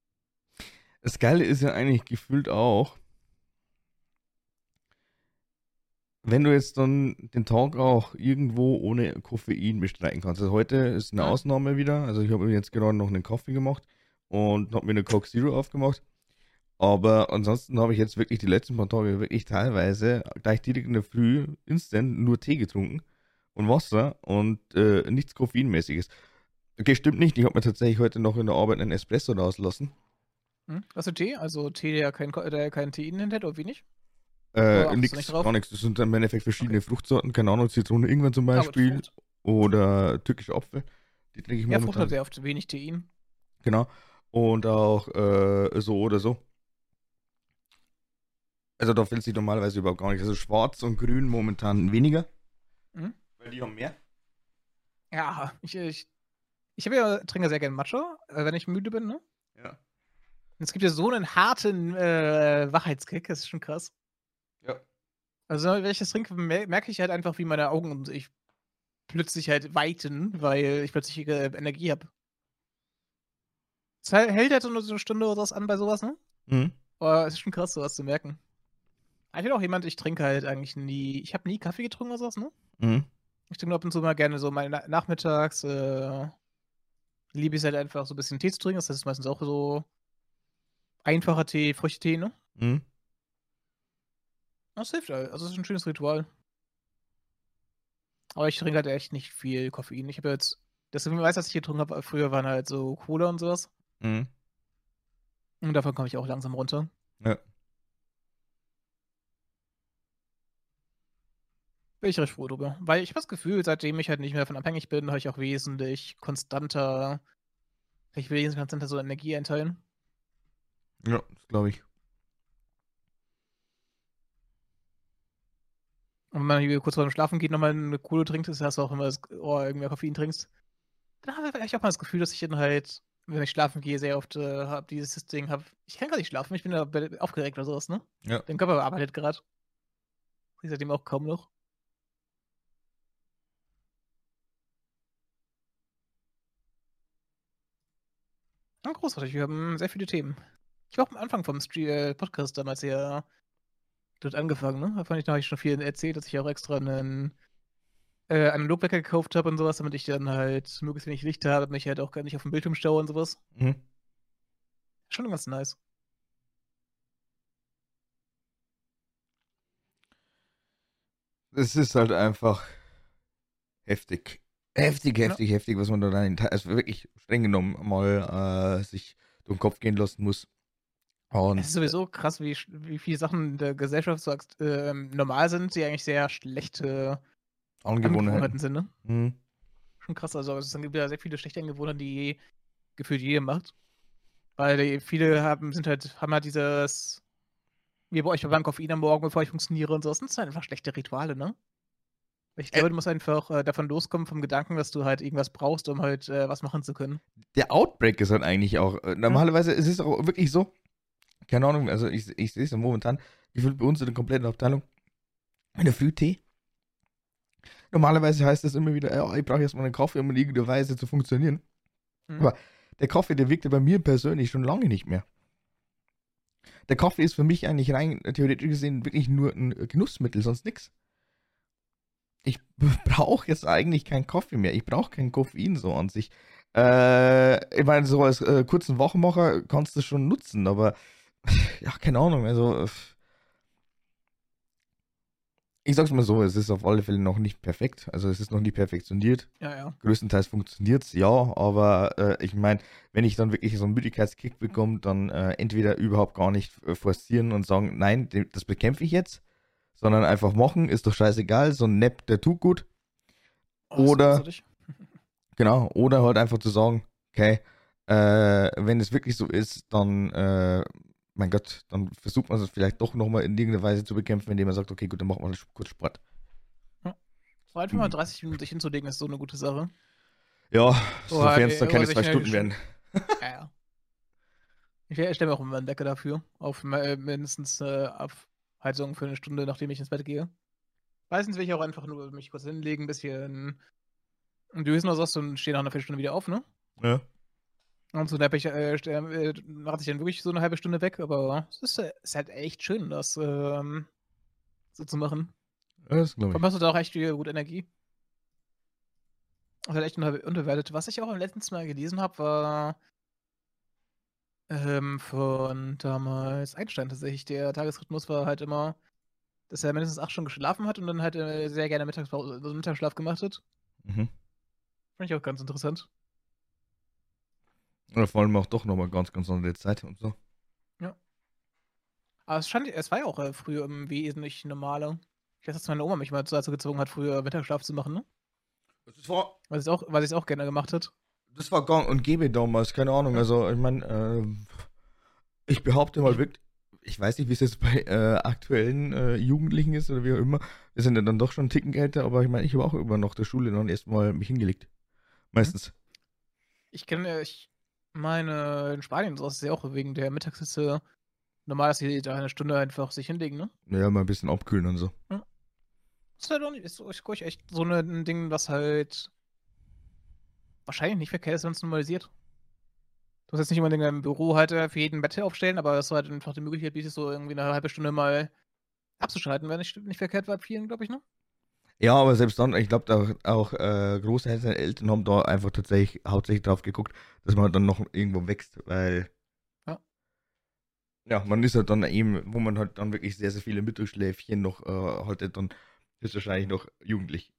Das Geile ist ja eigentlich gefühlt auch, wenn du jetzt dann den Tag auch irgendwo ohne Koffein bestreiten kannst. Also heute ist eine Ja. Ausnahme wieder. Also ich habe mir jetzt gerade noch einen Kaffee gemacht und habe mir eine Coke Zero aufgemacht. Aber ansonsten habe ich jetzt wirklich die letzten paar Tage wirklich teilweise gleich direkt in der Früh instant nur Tee getrunken und Wasser und äh, nichts Koffeinmäßiges. Okay, stimmt nicht. Ich habe mir tatsächlich heute noch in der Arbeit einen Espresso rauslassen. Hm? Hast du Tee? Also Tee, der kein, Ko- der kein Tein enthält, oder wenig? Äh, du nix, gar nichts. Das sind dann im Endeffekt verschiedene Fruchtsorten, keine Ahnung, Zitrone, Ingwer zum Ja, Beispiel Frucht. oder türkischer Apfel. Die trinke ich Ja, Frucht momentan. hat sehr oft wenig Tein. Genau. Und auch äh, so oder so. Also da fällt sich normalerweise überhaupt gar nicht. Also schwarz und grün momentan weniger. Mhm. Weil die haben mehr. Ja, ich, ich, ich habe ja, trinke sehr gerne Matcha, äh, wenn ich müde bin, ne? Ja. Und es gibt ja so einen harten äh, Wachheitskick, das ist schon krass. Also, wenn ich das trinke, mer merke ich halt einfach, wie meine Augen sich plötzlich halt weiten, weil ich plötzlich äh, Energie habe. Es hält halt so nur so eine Stunde oder was an bei sowas, ne? Mhm. Aber es ist schon krass, sowas zu merken. Ich bin auch jemand, ich trinke halt eigentlich nie, ich habe nie Kaffee getrunken oder sowas, ne? Mhm. Ich trinke ab und zu mal gerne so mal na nachmittags, äh, liebe ich es halt einfach so ein bisschen Tee zu trinken. Das ist meistens auch so einfacher Tee, Früchtetee, ne? Mhm. Das hilft halt. Also, es ist ein schönes Ritual. Aber ich trinke halt echt nicht viel Koffein. Ich habe jetzt, das meiste, was ich getrunken habe, früher waren halt so Cola und sowas. Mhm. Und davon komme ich auch langsam runter. Ja. Bin ich recht froh drüber. Weil ich habe das Gefühl, seitdem ich halt nicht mehr davon abhängig bin, habe ich auch wesentlich konstanter, ich will wesentlich konstanter so Energie einteilen. Ja, das glaube ich. Und wenn man hier kurz vor dem Schlafen geht, nochmal eine Kohle trinkt, das hast du auch immer das, oh, irgendwie Koffein trinkst. Dann habe ich auch mal das Gefühl, dass ich dann halt wenn ich schlafen gehe, sehr oft äh, habe dieses Ding, hab, ich kann gar nicht schlafen, ich bin da aufgeregt oder sowas, ne? Ja. Dein Körper arbeitet gerade. Seitdem auch kaum noch. Ja, großartig, wir haben sehr viele Themen. Ich war auch am Anfang vom äh, Podcast damals ja dort angefangen, ne? Da fand ich, da habe ich schon viel erzählt, dass ich auch extra einen äh, Analogwecker gekauft habe und sowas, damit ich dann halt möglichst wenig Licht habe, mich halt auch gar nicht auf dem Bildschirm staue und sowas. Mhm. Schon ganz nice. Es ist halt einfach heftig. Heftig, heftig, ja. heftig, was man da dann also wirklich streng genommen mal äh, sich durch den Kopf gehen lassen muss. Und es ist sowieso krass, wie, wie viele Sachen in der Gesellschaft so äh, normal sind, die eigentlich sehr schlechte Angewohnheiten sind, ne? Mhm. Schon krass, also es gibt ja sehr viele schlechte Angewohnheiten, die gefühlt jeder macht. Weil die, viele haben, sind halt, haben halt dieses, wie bei euch beim Koffein am Morgen, bevor ich funktioniere und so. Das sind halt einfach schlechte Rituale, ne? Ich glaube, äh, du musst einfach äh, davon loskommen, vom Gedanken, dass du halt irgendwas brauchst, um halt äh, was machen zu können. Der Outbreak ist halt eigentlich auch, äh, normalerweise ist es auch wirklich so, keine Ahnung, also ich, ich sehe es ja momentan, gefühlt bei uns in der kompletten Abteilung, in der Frühtee. Normalerweise heißt das immer wieder, ja, ich brauche erstmal einen Kaffee, um in irgendeiner Weise zu funktionieren. Mhm. Aber der Kaffee, der wirkte bei mir persönlich schon lange nicht mehr. Der Kaffee ist für mich eigentlich rein theoretisch gesehen wirklich nur ein Genussmittel, sonst nichts. Ich brauche jetzt eigentlich keinen Kaffee mehr. Ich brauche kein Koffein so an sich. Äh, ich meine, so als äh, kurzen Wochenmacher kannst du es schon nutzen, aber ja, keine Ahnung. Also, ich sag's mal so, es ist auf alle Fälle noch nicht perfekt. Also es ist noch nicht perfektioniert. Ja, ja. Größtenteils funktioniert's, ja, aber äh, ich meine, wenn ich dann wirklich so einen Müdigkeitskick bekomme, dann äh, entweder überhaupt gar nicht äh, forcieren und sagen, nein, das bekämpfe ich jetzt, sondern einfach machen, ist doch scheißegal, so ein Nap, der tut gut. Oh, oder, genau, oder halt einfach zu sagen, okay, äh, wenn es wirklich so ist, dann äh, mein Gott, dann versucht man es vielleicht doch nochmal in irgendeiner Weise zu bekämpfen, indem man sagt, okay, gut, dann machen wir kurz Sport. Ja. So einfach mal 30 Minuten sich hinzulegen, ist so eine gute Sache. Ja, sofern es dann keine zwei Stunden werden. Ja, ja. Ich stelle mir auch immer einen Wecker dafür, auf äh, mindestens äh, Abheizung für eine Stunde, nachdem ich ins Bett gehe. Meistens will ich auch einfach nur mich kurz hinlegen, ein bisschen düsen oder so und stehe nach einer Viertelstunde wieder auf, ne? Ja. Und so ich, äh, äh, macht sich dann wirklich so eine halbe Stunde weg, aber es ist, äh, ist halt echt schön, das ähm, so zu machen. Das glaube ich. hast du da auch echt gut Energie. Das ist halt echt unterwertet. Was ich auch im letzten Mal gelesen habe, war ähm, von damals Einstein tatsächlich. Der Tagesrhythmus war halt immer, dass er mindestens acht Stunden geschlafen hat und dann halt äh, sehr gerne Mittagspause, also Mittagsschlaf gemacht hat. Mhm. Fand ich auch ganz interessant. Oder vor allem auch doch nochmal ganz, ganz andere Zeit und so. Ja. Aber es, stand, es war ja auch äh, früher im wesentlich normaler. Ich weiß, dass meine Oma mich mal dazu gezwungen hat, früher Mittagsschlaf zu machen, ne? Das war. Was ich auch, was ich auch gerne gemacht hat. Das war gang und gäbe damals, keine Ahnung. Also, ich meine, äh, ich behaupte mal wirklich, ich weiß nicht, wie es jetzt bei äh, aktuellen äh, Jugendlichen ist oder wie auch immer. Wir sind ja dann doch schon einen Ticken älter, aber ich meine, ich habe auch immer nach der Schule dann erstmal mich hingelegt. Meistens. Ich kenne, ich meine, in Spanien so ist es ja auch wegen der Mittagshitze normal, dass sie da eine Stunde einfach sich hinlegen, ne? Ja, mal ein bisschen abkühlen und so. Ja. Ist halt auch nicht, ist, ist echt so ein Ding, was halt wahrscheinlich nicht verkehrt ist, wenn es normalisiert. Du musst jetzt nicht immer in deinem Büro halt äh, für jeden Bett aufstellen, aber dass du halt einfach die Möglichkeit bietest, so irgendwie eine halbe Stunde mal abzuschalten, wäre nicht, nicht verkehrt bei vielen, glaube ich, ne? Ja, aber selbst dann, ich glaube, auch, auch äh, Großeltern, Eltern haben da einfach tatsächlich hauptsächlich drauf geguckt, dass man dann noch irgendwo wächst, weil. Ja. Ja, man ist halt dann eben, wo man halt dann wirklich sehr, sehr viele Mittagsschläfchen noch äh, haltet, dann ist wahrscheinlich noch jugendlich.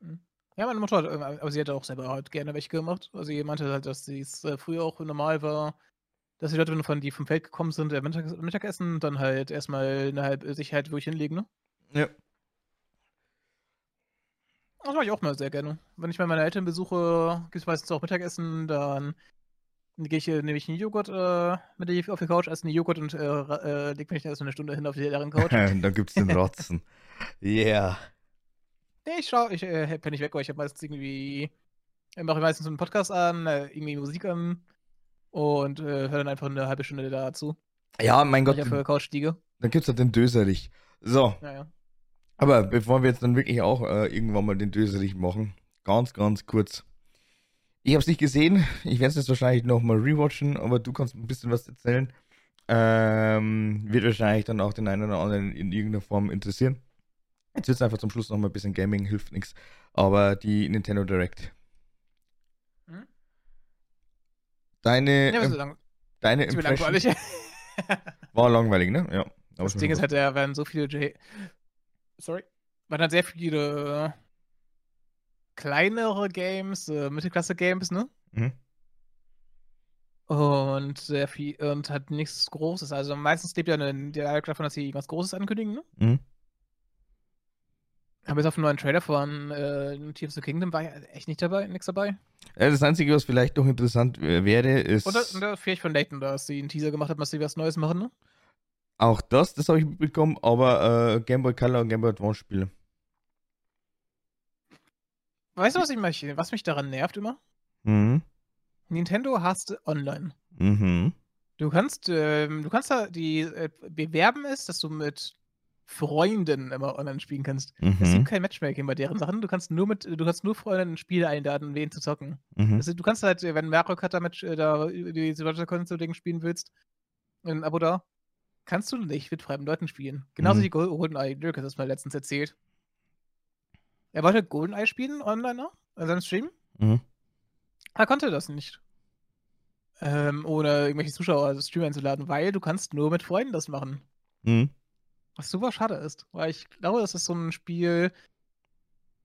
Mhm. Ja, meine Mutter hat, äh, aber sie hat auch selber halt gerne welche gemacht. Also, sie meinte halt, dass es äh, früher auch normal war, dass die Leute, wenn von die vom Feld gekommen sind, äh, Mittag, Mittagessen, dann halt erstmal eine halb, sich halt wirklich hinlegen, ne? Ja. Das mache ich auch mal sehr gerne. Wenn ich mal meine Eltern besuche, gibt es meistens auch Mittagessen, dann gehe ich, nehme ich einen Joghurt äh, mit auf die Couch, esse einen Joghurt und äh, äh, lege mich erst eine Stunde hin auf die leeren Couch. dann gibt es den Rotzen. yeah. Nee, ich schaue, ich äh, penne nicht weg, weil ich habe meistens irgendwie, ich mache meistens einen Podcast an, äh, irgendwie Musik an und, äh, höre dann einfach 'ne 1/2 Stunde dazu. Ja, mein Wenn Gott, ich auf der Couch liege. dann gibt's halt den Döserich. So. Ja, ja. Aber bevor wir jetzt dann wirklich auch, äh, irgendwann mal den Döserich machen, ganz, ganz kurz. Ich habe es nicht gesehen. Ich werde es jetzt wahrscheinlich noch mal rewatchen, aber du kannst ein bisschen was erzählen. Ähm, wird wahrscheinlich dann auch den einen oder anderen in irgendeiner Form interessieren. Jetzt wird's einfach zum Schluss noch mal ein bisschen Gaming, hilft nix. Aber die Nintendo Direct. Mhm. Deine, Ja, so lang deine Impression langweilig. war langweilig, ne? Ja. Das Ding ist halt, da werden so viele J sorry, waren halt sehr viele kleinere Games, äh, Mittelklasse-Games, ne? Mhm. Und sehr viel und halt nichts Großes. Also, meistens lebt ja 'ne Direct davon, dass sie was Großes ankündigen, ne? Mhm. Aber bis auf 'n neuen Trailer von, äh, Tears of the Kingdom war ja echt nicht dabei nix dabei. Äh, das Einzige, was vielleicht noch interessant, äh, wäre, ist Und da und da vielleicht von Layton, dass sie 'n Teaser gemacht haben, dass sie was Neues machen, ne? Auch das, das habe ich mitbekommen, aber, äh, Game Boy Color und Game Boy Advance Spiele. Weißt du, was ich mich was mich daran nervt immer? Mhm. Nintendo hasst online. Mhm. Du kannst, ähm du kannst da die, äh bewerben es, dass du mit Freunden immer online spielen kannst. Es Mhm. gibt kein Matchmaking bei deren Sachen. Du kannst nur mit du kannst nur Freunde in Spiele einladen, wen zu zocken. Mhm. Also, du kannst halt, wenn Mario Kart da mit äh, da über die Ding spielen willst, 'n Abo da, kannst du nicht mit fremden Leuten spielen. Genauso Mhm. wie Gol GoldenEye. Dirk hat das mal letztens erzählt. Er wollte GoldenEye spielen online, ne, in seinem Stream. Mhm. Er konnte das nicht. Ähm, ohne irgendwelche Zuschauer, also Streamer einzuladen, weil du kannst nur mit Freunden das machen. Mhm. Was super schade ist, weil ich glaube, das ist so 'n Spiel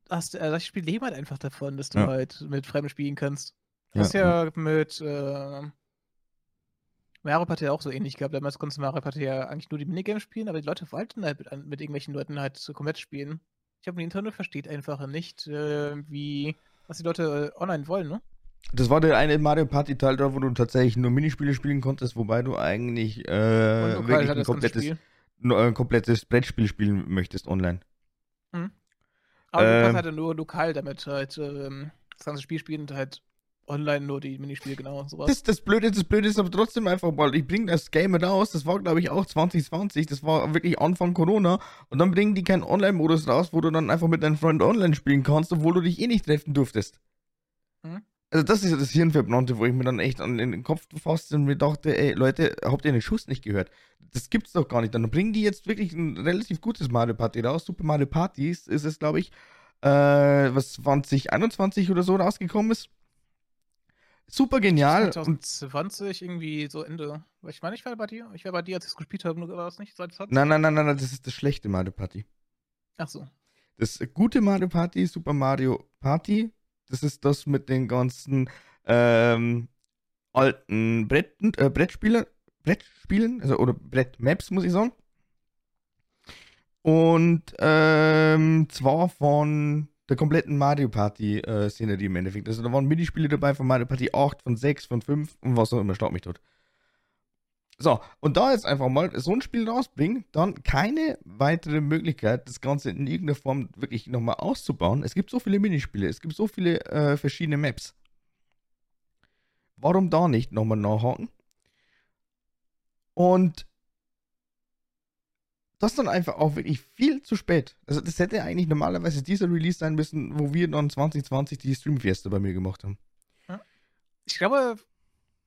das äh, solche Spiele leben halt einfach davon, dass du Ja. halt mit Fremden spielen kannst. Ja, Das ist ja. ja mit, ähm Mario Party auch so ähnlich gehabt. Damals konntest du Mario Party ja eigentlich nur die Minigames spielen, aber die Leute wollten halt mit mit irgendwelchen Leuten halt so komplett spielen. Ich glaube, Nintendo versteht einfach nicht, äh, wie was die Leute, äh, online wollen, ne? Das war der eine Mario Party Teil da, wo du tatsächlich nur Minispiele spielen konntest, wobei du eigentlich, äh, wirklich halt 'n das ganze komplettes äh, komplettes Brettspiel spielen möchtest online. Mhm. Aber du kannst Ähm halt nur lokal damit halt, ähm, das ganze Spiel spielen und halt online nur die Minispiele, genau, und so was. Das das Blöde das Blöde ist aber trotzdem einfach mal, ich bringe das Game raus, das war, glaube ich, auch 2020, das war wirklich Anfang Corona und dann bringen die keinen Online-Modus raus, wo du dann einfach mit deinen Freunden online spielen kannst, obwohl du dich eh nicht treffen durftest. Mhm. Also, das ist ja das Hirnverbrannte, wo ich mir dann echt an den Kopf gefasst und mir dachte: „Ey, Leute, habt ihr den Schuss nicht gehört? Das gibt's doch gar nicht.“ Dann bringen die jetzt wirklich 'n relativ gutes Mario Party raus. Super Mario Party ist ist es, glaube ich, äh, was 2021 oder so rausgekommen ist. Super genial und 2020 irgendwie so Ende ich meine, ich war bei dir. Ich war bei dir, als ich's gespielt habe, war das nicht 2020? Nein, nein, nein, nein, nein, das ist das schlechte Mario Party. Ach so. Das gute Mario Party, Super Mario Party, das ist das mit den ganzen, ähm, alten Bretten äh, Brettspiele Brettspielen, also oder Brettmaps, muss ich sagen. Und, ähm, zwar von der kompletten Mario Party, äh, Szenerie im Endeffekt. Also, da waren Minispiele dabei von Mario Party 8, von 6, von 5 und was auch immer, schlag mich tot. So, und da jetzt einfach mal so 'n Spiel rausbringen, dann keine weitere Möglichkeit, das Ganze in irgendeiner Form wirklich noch mal auszubauen. Es gibt so viele Minispiele, es gibt so viele, äh, verschiedene Maps. Warum da nicht noch mal nachhaken? Und das dann einfach auch wirklich viel zu spät. Also, das hätte eigentlich normalerweise dieser Release sein müssen, wo wir dann 2020 die Stream Fiesta bei mir gemacht haben. Ich glaube,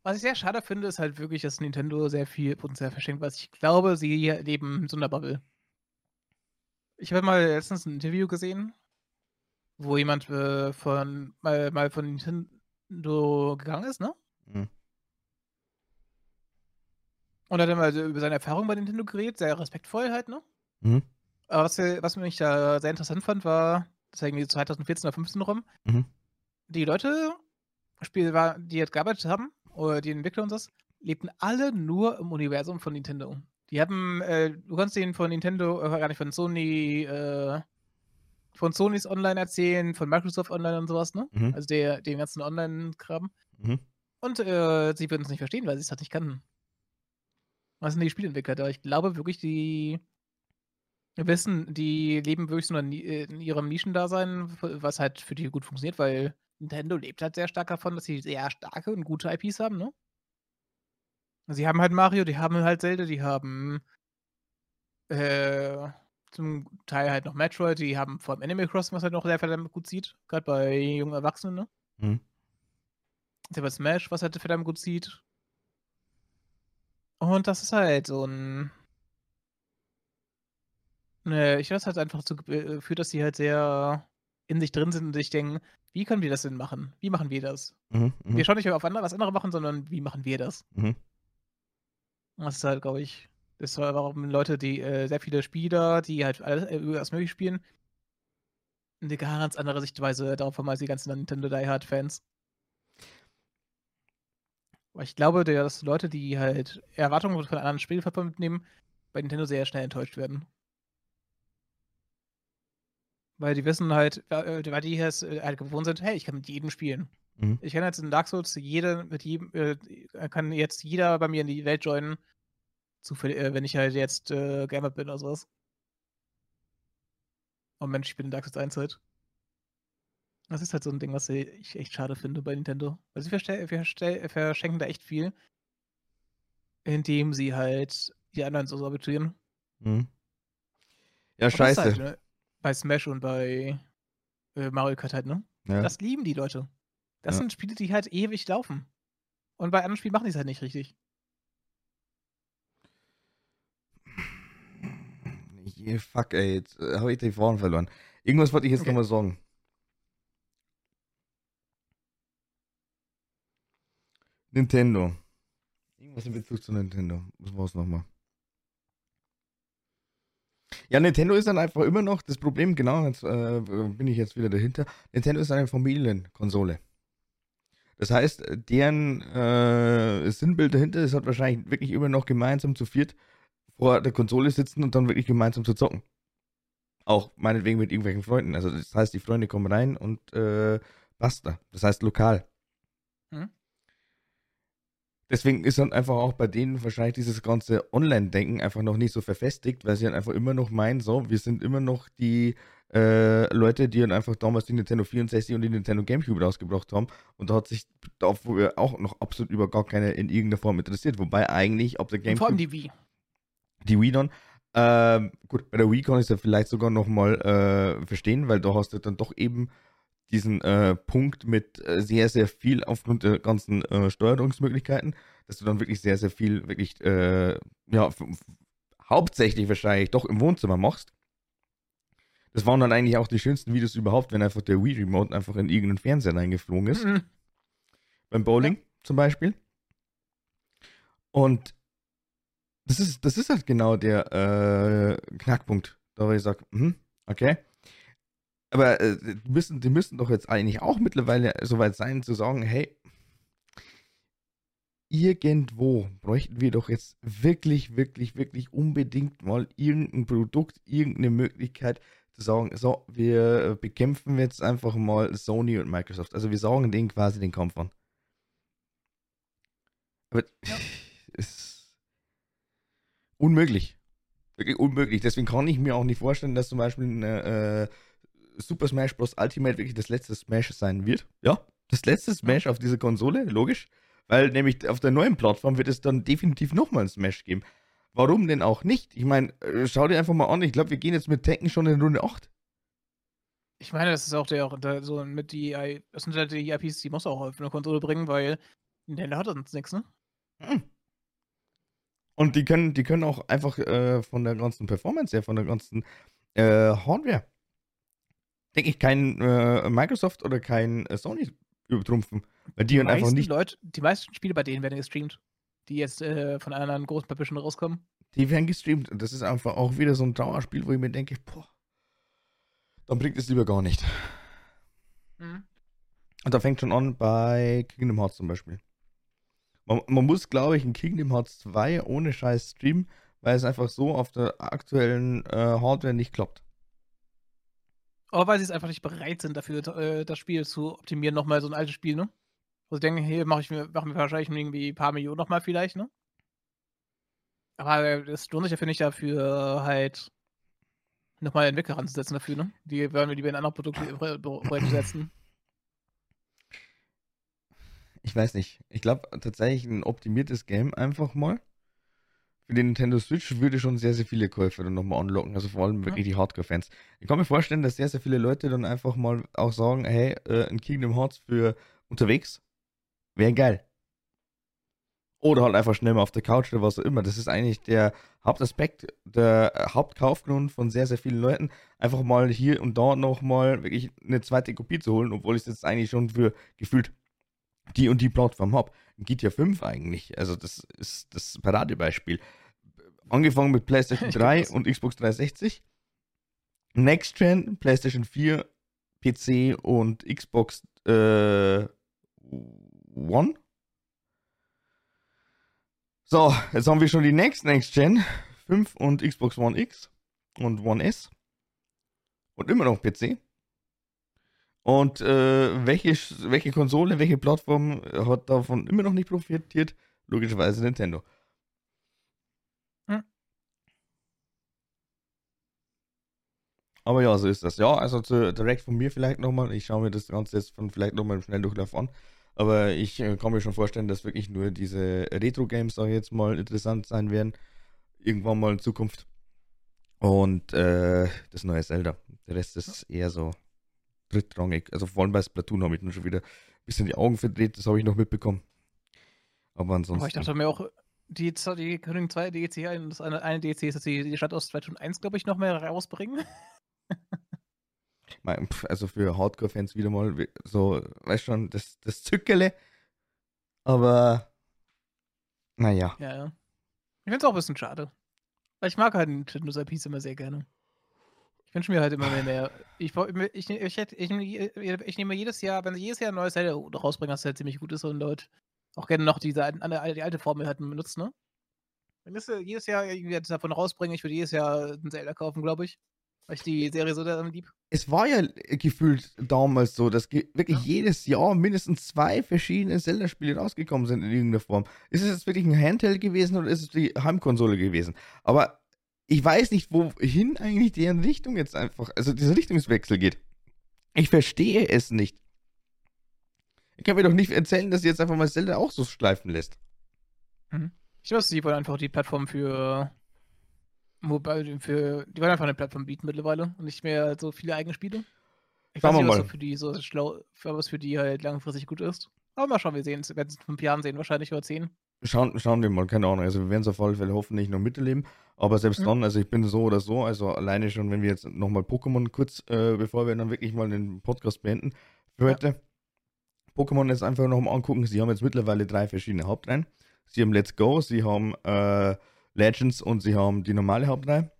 was ich sehr schade finde, ist halt wirklich, dass Nintendo sehr viel Potenzial verschenkt, weil ich glaube, sie leben in so 'ner Bubble. Ich habe mal letztens 'n Interview gesehen, wo jemand, äh, von mal mal von Nintendo gegangen ist, ne? Mhm. Und hat dann mal über seine Erfahrungen bei Nintendo geredet, sehr respektvoll halt, ne? Mhm. Aber was was mich da sehr interessant fand, war, das war irgendwie 2014 oder 15 rum. Mhm. Die Leute, Spiel war die halt gearbeitet haben oder die Entwickler und das, lebten alle nur im Universum von Nintendo. Die haben, äh du kannst denen von Nintendo äh, gar nicht von Sony, äh von Sonys Online erzählen, von Microsoft Online und so was, ne? Mhm. Also der den ganzen Online-Kram. Mhm. Und, äh, sie würden's nicht verstehen, weil sie's halt nicht kannten. Was sind die Spieleentwickler da? Ich glaube wirklich, die wissen die leben wirklich so in in ihrem Nischendasein, was halt für die gut funktioniert, weil Nintendo lebt halt sehr stark davon, dass sie sehr starke und gute IPs haben, ne? Sie haben halt Mario, die haben halt Zelda, die haben äh, zum Teil halt noch Metroid, die haben vor allem Animal Crossing, was halt noch sehr verdammt gut sieht, gerade bei jungen Erwachsenen, ne? Mhm. Sie haben Smash, was halt verdammt gut sieht. Und das ist halt so 'n ne, ich weiß halt einfach dazu äh, führt, dass sie halt sehr in sich drin sind und sich denken: „Wie können wir das denn machen? Wie machen wir das?“ Mhm, Wir mhm. schauen nicht mehr auf andere was andere machen, sondern wie machen wir das? Mhm. Das ist halt, glaube ich das war warum Leute, die, äh sehr viele Spieler, die halt alles äh, alles Mögliche spielen 'ne ganz andere Sichtweise darauf haben als die ganzen Nintendo Die Hard Fans. Weil ich glaube, dass Leute, die halt Erwartungen von anderen Spieleplattformen mitnehmen, bei Nintendo sehr schnell enttäuscht werden. Weil die wissen halt, äh, weil die äh, halt gewohnt sind: „Hey, ich kann mit jedem spielen. Mhm. Ich kann jetzt in Dark Souls jede mit jedem äh, kann jetzt jeder bei mir in die Welt joinen, äh, wenn ich halt jetzt, äh, Gamer bin oder so was.“ Oh Mensch, ich bin in Dark Souls 1 halt. Das ist halt so 'n Ding, was ich echt schade finde bei Nintendo. Weil sie verstell verstell verschenken da echt viel indem sie halt die anderen so sabotieren. Mhm. Ja, ist halt, scheiße. ne, bei Smash und bei, äh, Mario Kart halt, ne? Ja. Das lieben die Leute. Das Ja. sind Spiele, die halt ewig laufen. Und bei anderen Spielen machen die's halt nicht richtig. Fuck, ey, jetzt, äh, habe ich den Faden verloren. Irgendwas wollte ich jetzt Okay. noch mal sagen. Nintendo. Irgendwas in Bezug zu Nintendo. Was war's noch mal? Ja, Nintendo ist dann einfach immer noch das Problem, genau, jetzt äh, bin ich jetzt wieder dahinter. Nintendo ist eine Familienkonsole. Das heißt, deren äh, Sinnbild dahinter ist halt wahrscheinlich wirklich immer noch gemeinsam zu viert vor der Konsole sitzen und dann wirklich gemeinsam zu zocken. Auch meinetwegen mit irgendwelchen Freunden. Also das heißt, die Freunde kommen rein und äh, basta. Das heißt lokal. Mhm. Deswegen ist dann einfach auch bei denen wahrscheinlich dieses ganze Online-Denken einfach noch nicht so verfestigt, weil sie dann einfach immer noch meinen, so, wir sind immer noch die äh, Leute, die dann einfach damals die Nintendo 64 und die Nintendo Gamecube rausgebracht haben. Und da hat sich dafür auch noch absolut über gar keine in irgendeiner Form interessiert. Wobei eigentlich, ob der Und vor allem Gamecube, die Wii. die Wii dann, ähm, gut, bei der Wii kann ich es ja vielleicht sogar noch mal äh, verstehen, weil da hast du dann doch eben diesen äh, Punkt mit äh, sehr, sehr viel aufgrund der ganzen äh, Steuerungsmöglichkeiten, dass du dann wirklich sehr, sehr viel, wirklich, äh, ja, hauptsächlich wahrscheinlich doch im Wohnzimmer machst. Das waren dann eigentlich auch die schönsten Videos überhaupt, wenn einfach der Wii Remote einfach in irgendeinen Fernseher reingeflogen ist. Mhm. Beim Bowling zum Beispiel. Und das ist, das ist halt genau der äh, Knackpunkt, da wo ich sage, mhm, okay. Aber äh, die, müssen, die müssen doch jetzt eigentlich auch mittlerweile soweit sein, zu sagen, hey, irgendwo bräuchten wir doch jetzt wirklich, wirklich, wirklich unbedingt mal irgendein Produkt, irgendeine Möglichkeit zu sagen, so, wir bekämpfen jetzt einfach mal Sony und Microsoft. Also wir sagen denen quasi den Kampf an. Aber Ja. ist unmöglich. Wirklich unmöglich. Deswegen kann ich mir auch nicht vorstellen, dass zum Beispiel eine, äh, Super Smash Bros. Ultimate wirklich das letzte Smash sein wird. Ja, das letzte Smash auf dieser Konsole, logisch. Weil nämlich auf der neuen Plattform wird es dann definitiv nochmal ein Smash geben. Warum denn auch nicht? Ich meine, äh, schau dir einfach mal an. Ich glaube, wir gehen jetzt mit Tekken schon in Runde 8. Ich meine, das ist auch der der so mit die das sind halt die IPs, die musst du auch auf 'ne Konsole bringen, weil Nintendo hat sonst nix, ne? Hm. Und die können, die können auch einfach äh, von der ganzen Performance her, von der ganzen äh, Hardware, denke ich, kein äh, Microsoft oder kein äh, Sony übertrumpfen. Weil die, Die dann einfach meisten nicht, Leute die meisten Spiele bei denen werden gestreamt, die jetzt, äh, von anderen großen Publishern rauskommen. die werden gestreamt. Und das ist einfach auch wieder so ein Trauerspiel, wo ich mir denke, boah, dann bringt es lieber gar nicht. Mhm. Und da fängt schon an bei Kingdom Hearts zum Beispiel. Man, man muss, glaube ich, in Kingdom Hearts 2 ohne Scheiß streamen, weil es einfach so auf der aktuellen äh, Hardware nicht klappt. Aber weil sie's einfach nicht bereit sind dafür, äh, das Spiel zu optimieren, noch mal so 'n altes Spiel, ne? Wo sie denken: „Hey, mache ich mir machen wir wahrscheinlich irgendwie paar Millionen noch mal vielleicht, ne?“ Aber es lohnt sich dafür nicht dafür halt noch mal Entwickler ranzusetzen dafür, ne? Die würden wir lieber in andere Produkte Pro Projekte setzen. ich weiß nicht. Ich glaube tatsächlich ein optimiertes Game einfach mal. Für den Nintendo Switch würde schon sehr, sehr viele Käufer dann nochmal anlocken. Also vor allem wirklich die Hardcore-Fans. Ich kann mir vorstellen, dass sehr, sehr viele Leute dann einfach mal auch sagen, hey, äh, ein Kingdom Hearts für unterwegs wäre geil. Oder halt einfach schnell mal auf der Couch oder was auch immer. Das ist eigentlich der Hauptaspekt, der Hauptkaufgrund von sehr, sehr vielen Leuten. Einfach mal hier und da nochmal wirklich eine zweite Kopie zu holen, obwohl ich es jetzt eigentlich schon für gefühlt die und die Plattform habe. GTA 5 eigentlich. Also das ist das Paradebeispiel. Angefangen mit PlayStation 3 und Xbox 360. Next Gen, PlayStation 4, PC und Xbox äh, One. So, jetzt haben wir schon die Next Next Gen 5 und Xbox One X und One S. Und immer noch PC. Und äh, welche, welche Konsole, welche Plattform hat davon immer noch nicht profitiert? Logischerweise Nintendo. Hm. Aber ja, so ist das. Ja, also zu, direkt von mir vielleicht nochmal. Ich schaue mir das Ganze jetzt von vielleicht nochmal im Schnelldurchlauf an. Aber ich äh, kann mir schon vorstellen, dass wirklich nur diese Retro-Games da jetzt mal interessant sein werden. Irgendwann mal in Zukunft. Und äh, das neue Zelda. Der Rest ist eher so drittrangig. Also vor allem bei Splatoon habe ich nur schon wieder ein bisschen die Augen verdreht, das habe ich noch mitbekommen. Aber ansonsten. Aber ich dachte mir auch, die, die können zwei DLC, das eine, eine DLC ist, dass sie die Stadt aus Splatoon 1, glaube ich, noch mehr rausbringen. also für Hardcore-Fans wieder mal so, weißt schon, das, das Zückele. Aber naja. Ja, ja. Ich finde es auch ein bisschen schade. Weil ich mag halt Nintendo's IPs immer sehr gerne. Ich wünsche mir halt immer mehr. mehr. Ich, ich, ich, ich, ich, nehme jedes Jahr, wenn sie jedes Jahr ein neues Zelda rausbringen, was halt ziemlich gut ist und Leute auch gerne noch diese die alte Formel halt benutzen, ne? Wenn ich jedes Jahr irgendwie davon rausbringen, ich würde jedes Jahr ein Zelda kaufen, glaube ich. Weil ich die Serie so lieb. Es war ja gefühlt damals so, dass wirklich ja. jedes Jahr mindestens zwei verschiedene Zelda-Spiele rausgekommen sind in irgendeiner Form. Ist es jetzt wirklich ein Handheld gewesen oder ist es die Heimkonsole gewesen? Aber ich weiß nicht, wohin eigentlich deren Richtung jetzt einfach, also dieser Richtungswechsel geht. Ich verstehe es nicht. Ich kann mir doch nicht erzählen, dass sie jetzt einfach mal Zelda auch so schleifen lässt. Mhm. Ich glaube, sie wollen einfach die Plattform für Mobile, für, die wollen einfach eine Plattform bieten mittlerweile und nicht mehr so viele eigene Spiele. Ich weiß nicht, was so für die so schlau, für was für die halt langfristig gut ist. Aber mal schauen, wir sehen es. Werden es in fünf Jahren sehen, wahrscheinlich oder zehn. Schauen, schauen wir mal, keine Ahnung. Also wir werden es auf alle Fälle hoffentlich noch miterleben. Aber selbst mhm. dann, also ich bin so oder so, also alleine schon, wenn wir jetzt nochmal Pokémon kurz, äh, bevor wir dann wirklich mal den Podcast beenden, für ja. heute. Pokémon jetzt einfach nochmal angucken. Sie haben jetzt mittlerweile drei verschiedene Hauptreihen. Sie haben Let's Go, sie haben äh, Legends und sie haben die normale Hauptreihe.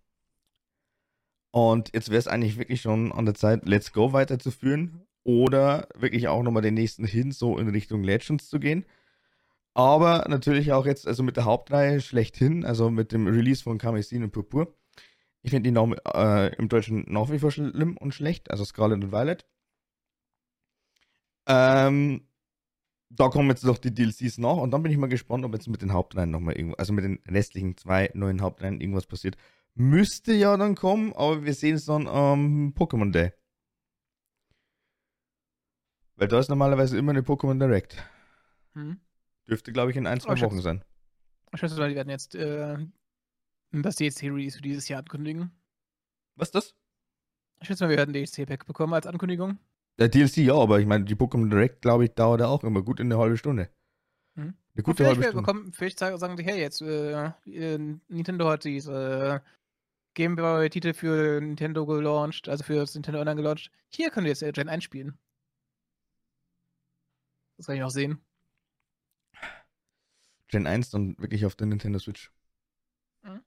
Und jetzt wäre es eigentlich wirklich schon an der Zeit, Let's Go weiterzuführen oder wirklich auch nochmal den nächsten hin, so in Richtung Legends zu gehen. Aber natürlich auch jetzt, also mit der Hauptreihe schlechthin, also mit dem Release von Kamisin und Purpur. Ich finde die Namen äh, im Deutschen nach wie vor schlimm und schlecht, also Scarlet und Violet. Ähm, da kommen jetzt noch die DLCs nach und dann bin ich mal gespannt, ob jetzt mit den Hauptreihen nochmal irgendwo, also mit den restlichen zwei neuen Hauptreihen irgendwas passiert. Müsste ja dann kommen, aber wir sehen es dann am Pokémon Day. Weil da ist normalerweise immer eine Pokémon Direct. Hm. Dürfte, glaube ich, in ein, zwei oh, Wochen sein. Ich schätze mal, die werden jetzt äh, das DLC-Release für dieses Jahr ankündigen. Was ist das? Ich schätze mal, wir werden DLC-Pack bekommen als Ankündigung. Der DLC ja, aber ich meine, die Pokémon Direct, glaube ich, dauert auch immer gut in eine halbe Stunde. Hm. Eine gute halbe Stunde. Bekommen, vielleicht sagen die, hey, jetzt, äh, Nintendo hat diese äh, Game Boy-Titel für Nintendo gelauncht, also für das Nintendo Online gelauncht. Hier können wir jetzt Gen 1 spielen. Das kann ich noch sehen. Gen 1 dann wirklich auf der Nintendo Switch. Mhm.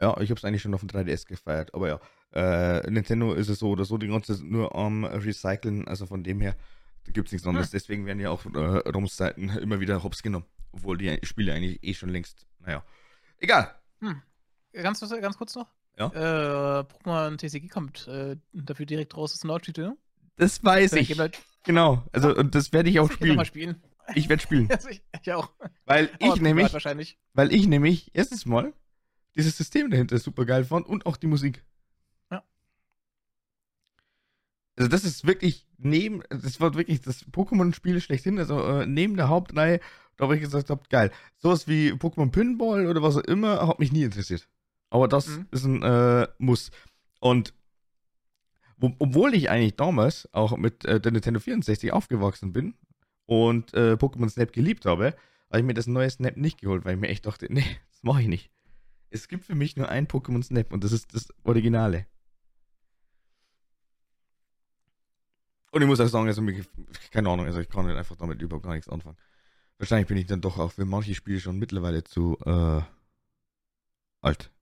Ja, ich habe es eigentlich schon auf dem 3DS gefeiert, aber ja. Äh, Nintendo ist es so oder so die ganze Zeit nur am Recyceln, also von dem her gibt es nichts anderes. Hm. Deswegen werden ja auch äh, ROMs-Seiten immer wieder hops genommen, obwohl die Spiele eigentlich eh schon längst, naja. Egal. Hm. Ganz, ganz kurz noch. Ja. Äh, Pokémon TCG kommt äh, dafür direkt raus, das ist ein Launch-Titel. Ne? Das weiß ich. Genau, also ja. und das werde ich auch das spielen. Ich, spielen. Ich werde spielen. ich, ich, auch. Weil ich nämlich, weil ich nämlich erstens mal dieses System dahinter super geil fand und auch die Musik. Also das ist wirklich neben, das war wirklich das Pokémon-Spiel schlechthin, also äh, neben der Hauptreihe, da habe ich gesagt habe, geil. Sowas wie Pokémon Pinball oder was auch immer, hat mich nie interessiert. Aber das Mhm. ist ein äh, Muss. Und wo, obwohl ich eigentlich damals auch mit äh, der Nintendo 64 aufgewachsen bin und äh, Pokémon Snap geliebt habe, habe ich mir das neue Snap nicht geholt, weil ich mir echt dachte, nee, das mache ich nicht. Es gibt für mich nur ein Pokémon Snap und das ist das Originale. Und ich muss auch sagen, also keine Ahnung, also ich kann halt einfach damit überhaupt gar nichts anfangen. Wahrscheinlich bin ich dann doch auch für manche Spiele schon mittlerweile zu äh, alt.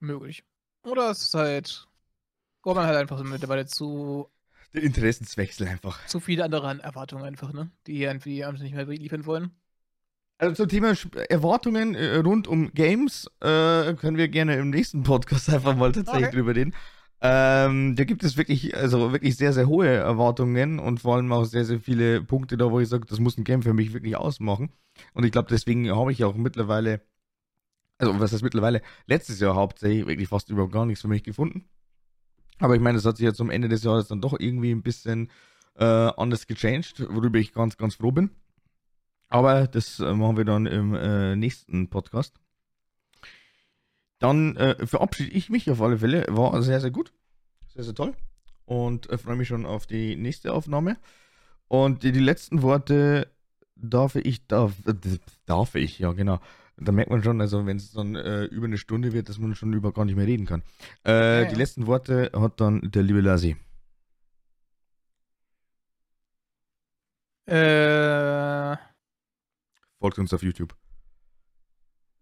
Möglich. Oder es ist halt. Man halt einfach mittlerweile zu, Der Interessenswechsel einfach. zu viele andere Erwartungen einfach, ne? Die irgendwie einfach nicht mehr liefern wollen. Also zum Thema Erwartungen äh, rund um Games äh, können wir gerne im nächsten Podcast einfach mal tatsächlich Okay. drüber reden. Ähm, da gibt es wirklich, also wirklich sehr, sehr hohe Erwartungen und vor allem auch sehr, sehr viele Punkte da, wo ich sage, das muss ein Game für mich wirklich ausmachen. Und ich glaube, deswegen habe ich auch mittlerweile, also was heißt mittlerweile, letztes Jahr hauptsächlich wirklich fast überhaupt gar nichts für mich gefunden. Aber ich meine, das hat sich ja zum Ende des Jahres dann doch irgendwie ein bisschen äh, anders gechanged, worüber ich ganz, ganz froh bin. Aber das äh, machen wir dann im äh, nächsten Podcast. Dann äh, verabschiede ich mich auf alle Fälle. War sehr, sehr gut. Sehr, sehr toll. Und äh, freue mich schon auf die nächste Aufnahme. Und die, die letzten Worte darf ich, darf, darf ich, ja genau. Da merkt man schon, also wenn es dann äh, über eine Stunde wird, dass man schon über gar nicht mehr reden kann. Äh, Ja, Die ja. letzten Worte hat dann der liebe Lassi. Äh, Folgt uns auf YouTube.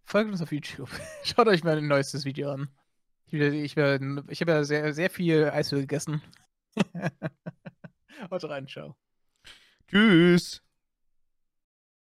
folgt uns auf YouTube. Schaut euch mein neuestes Video an. Ich, ich, ich habe ja sehr, sehr viel Eiswürfel gegessen. Haut rein, ciao. Tschüss.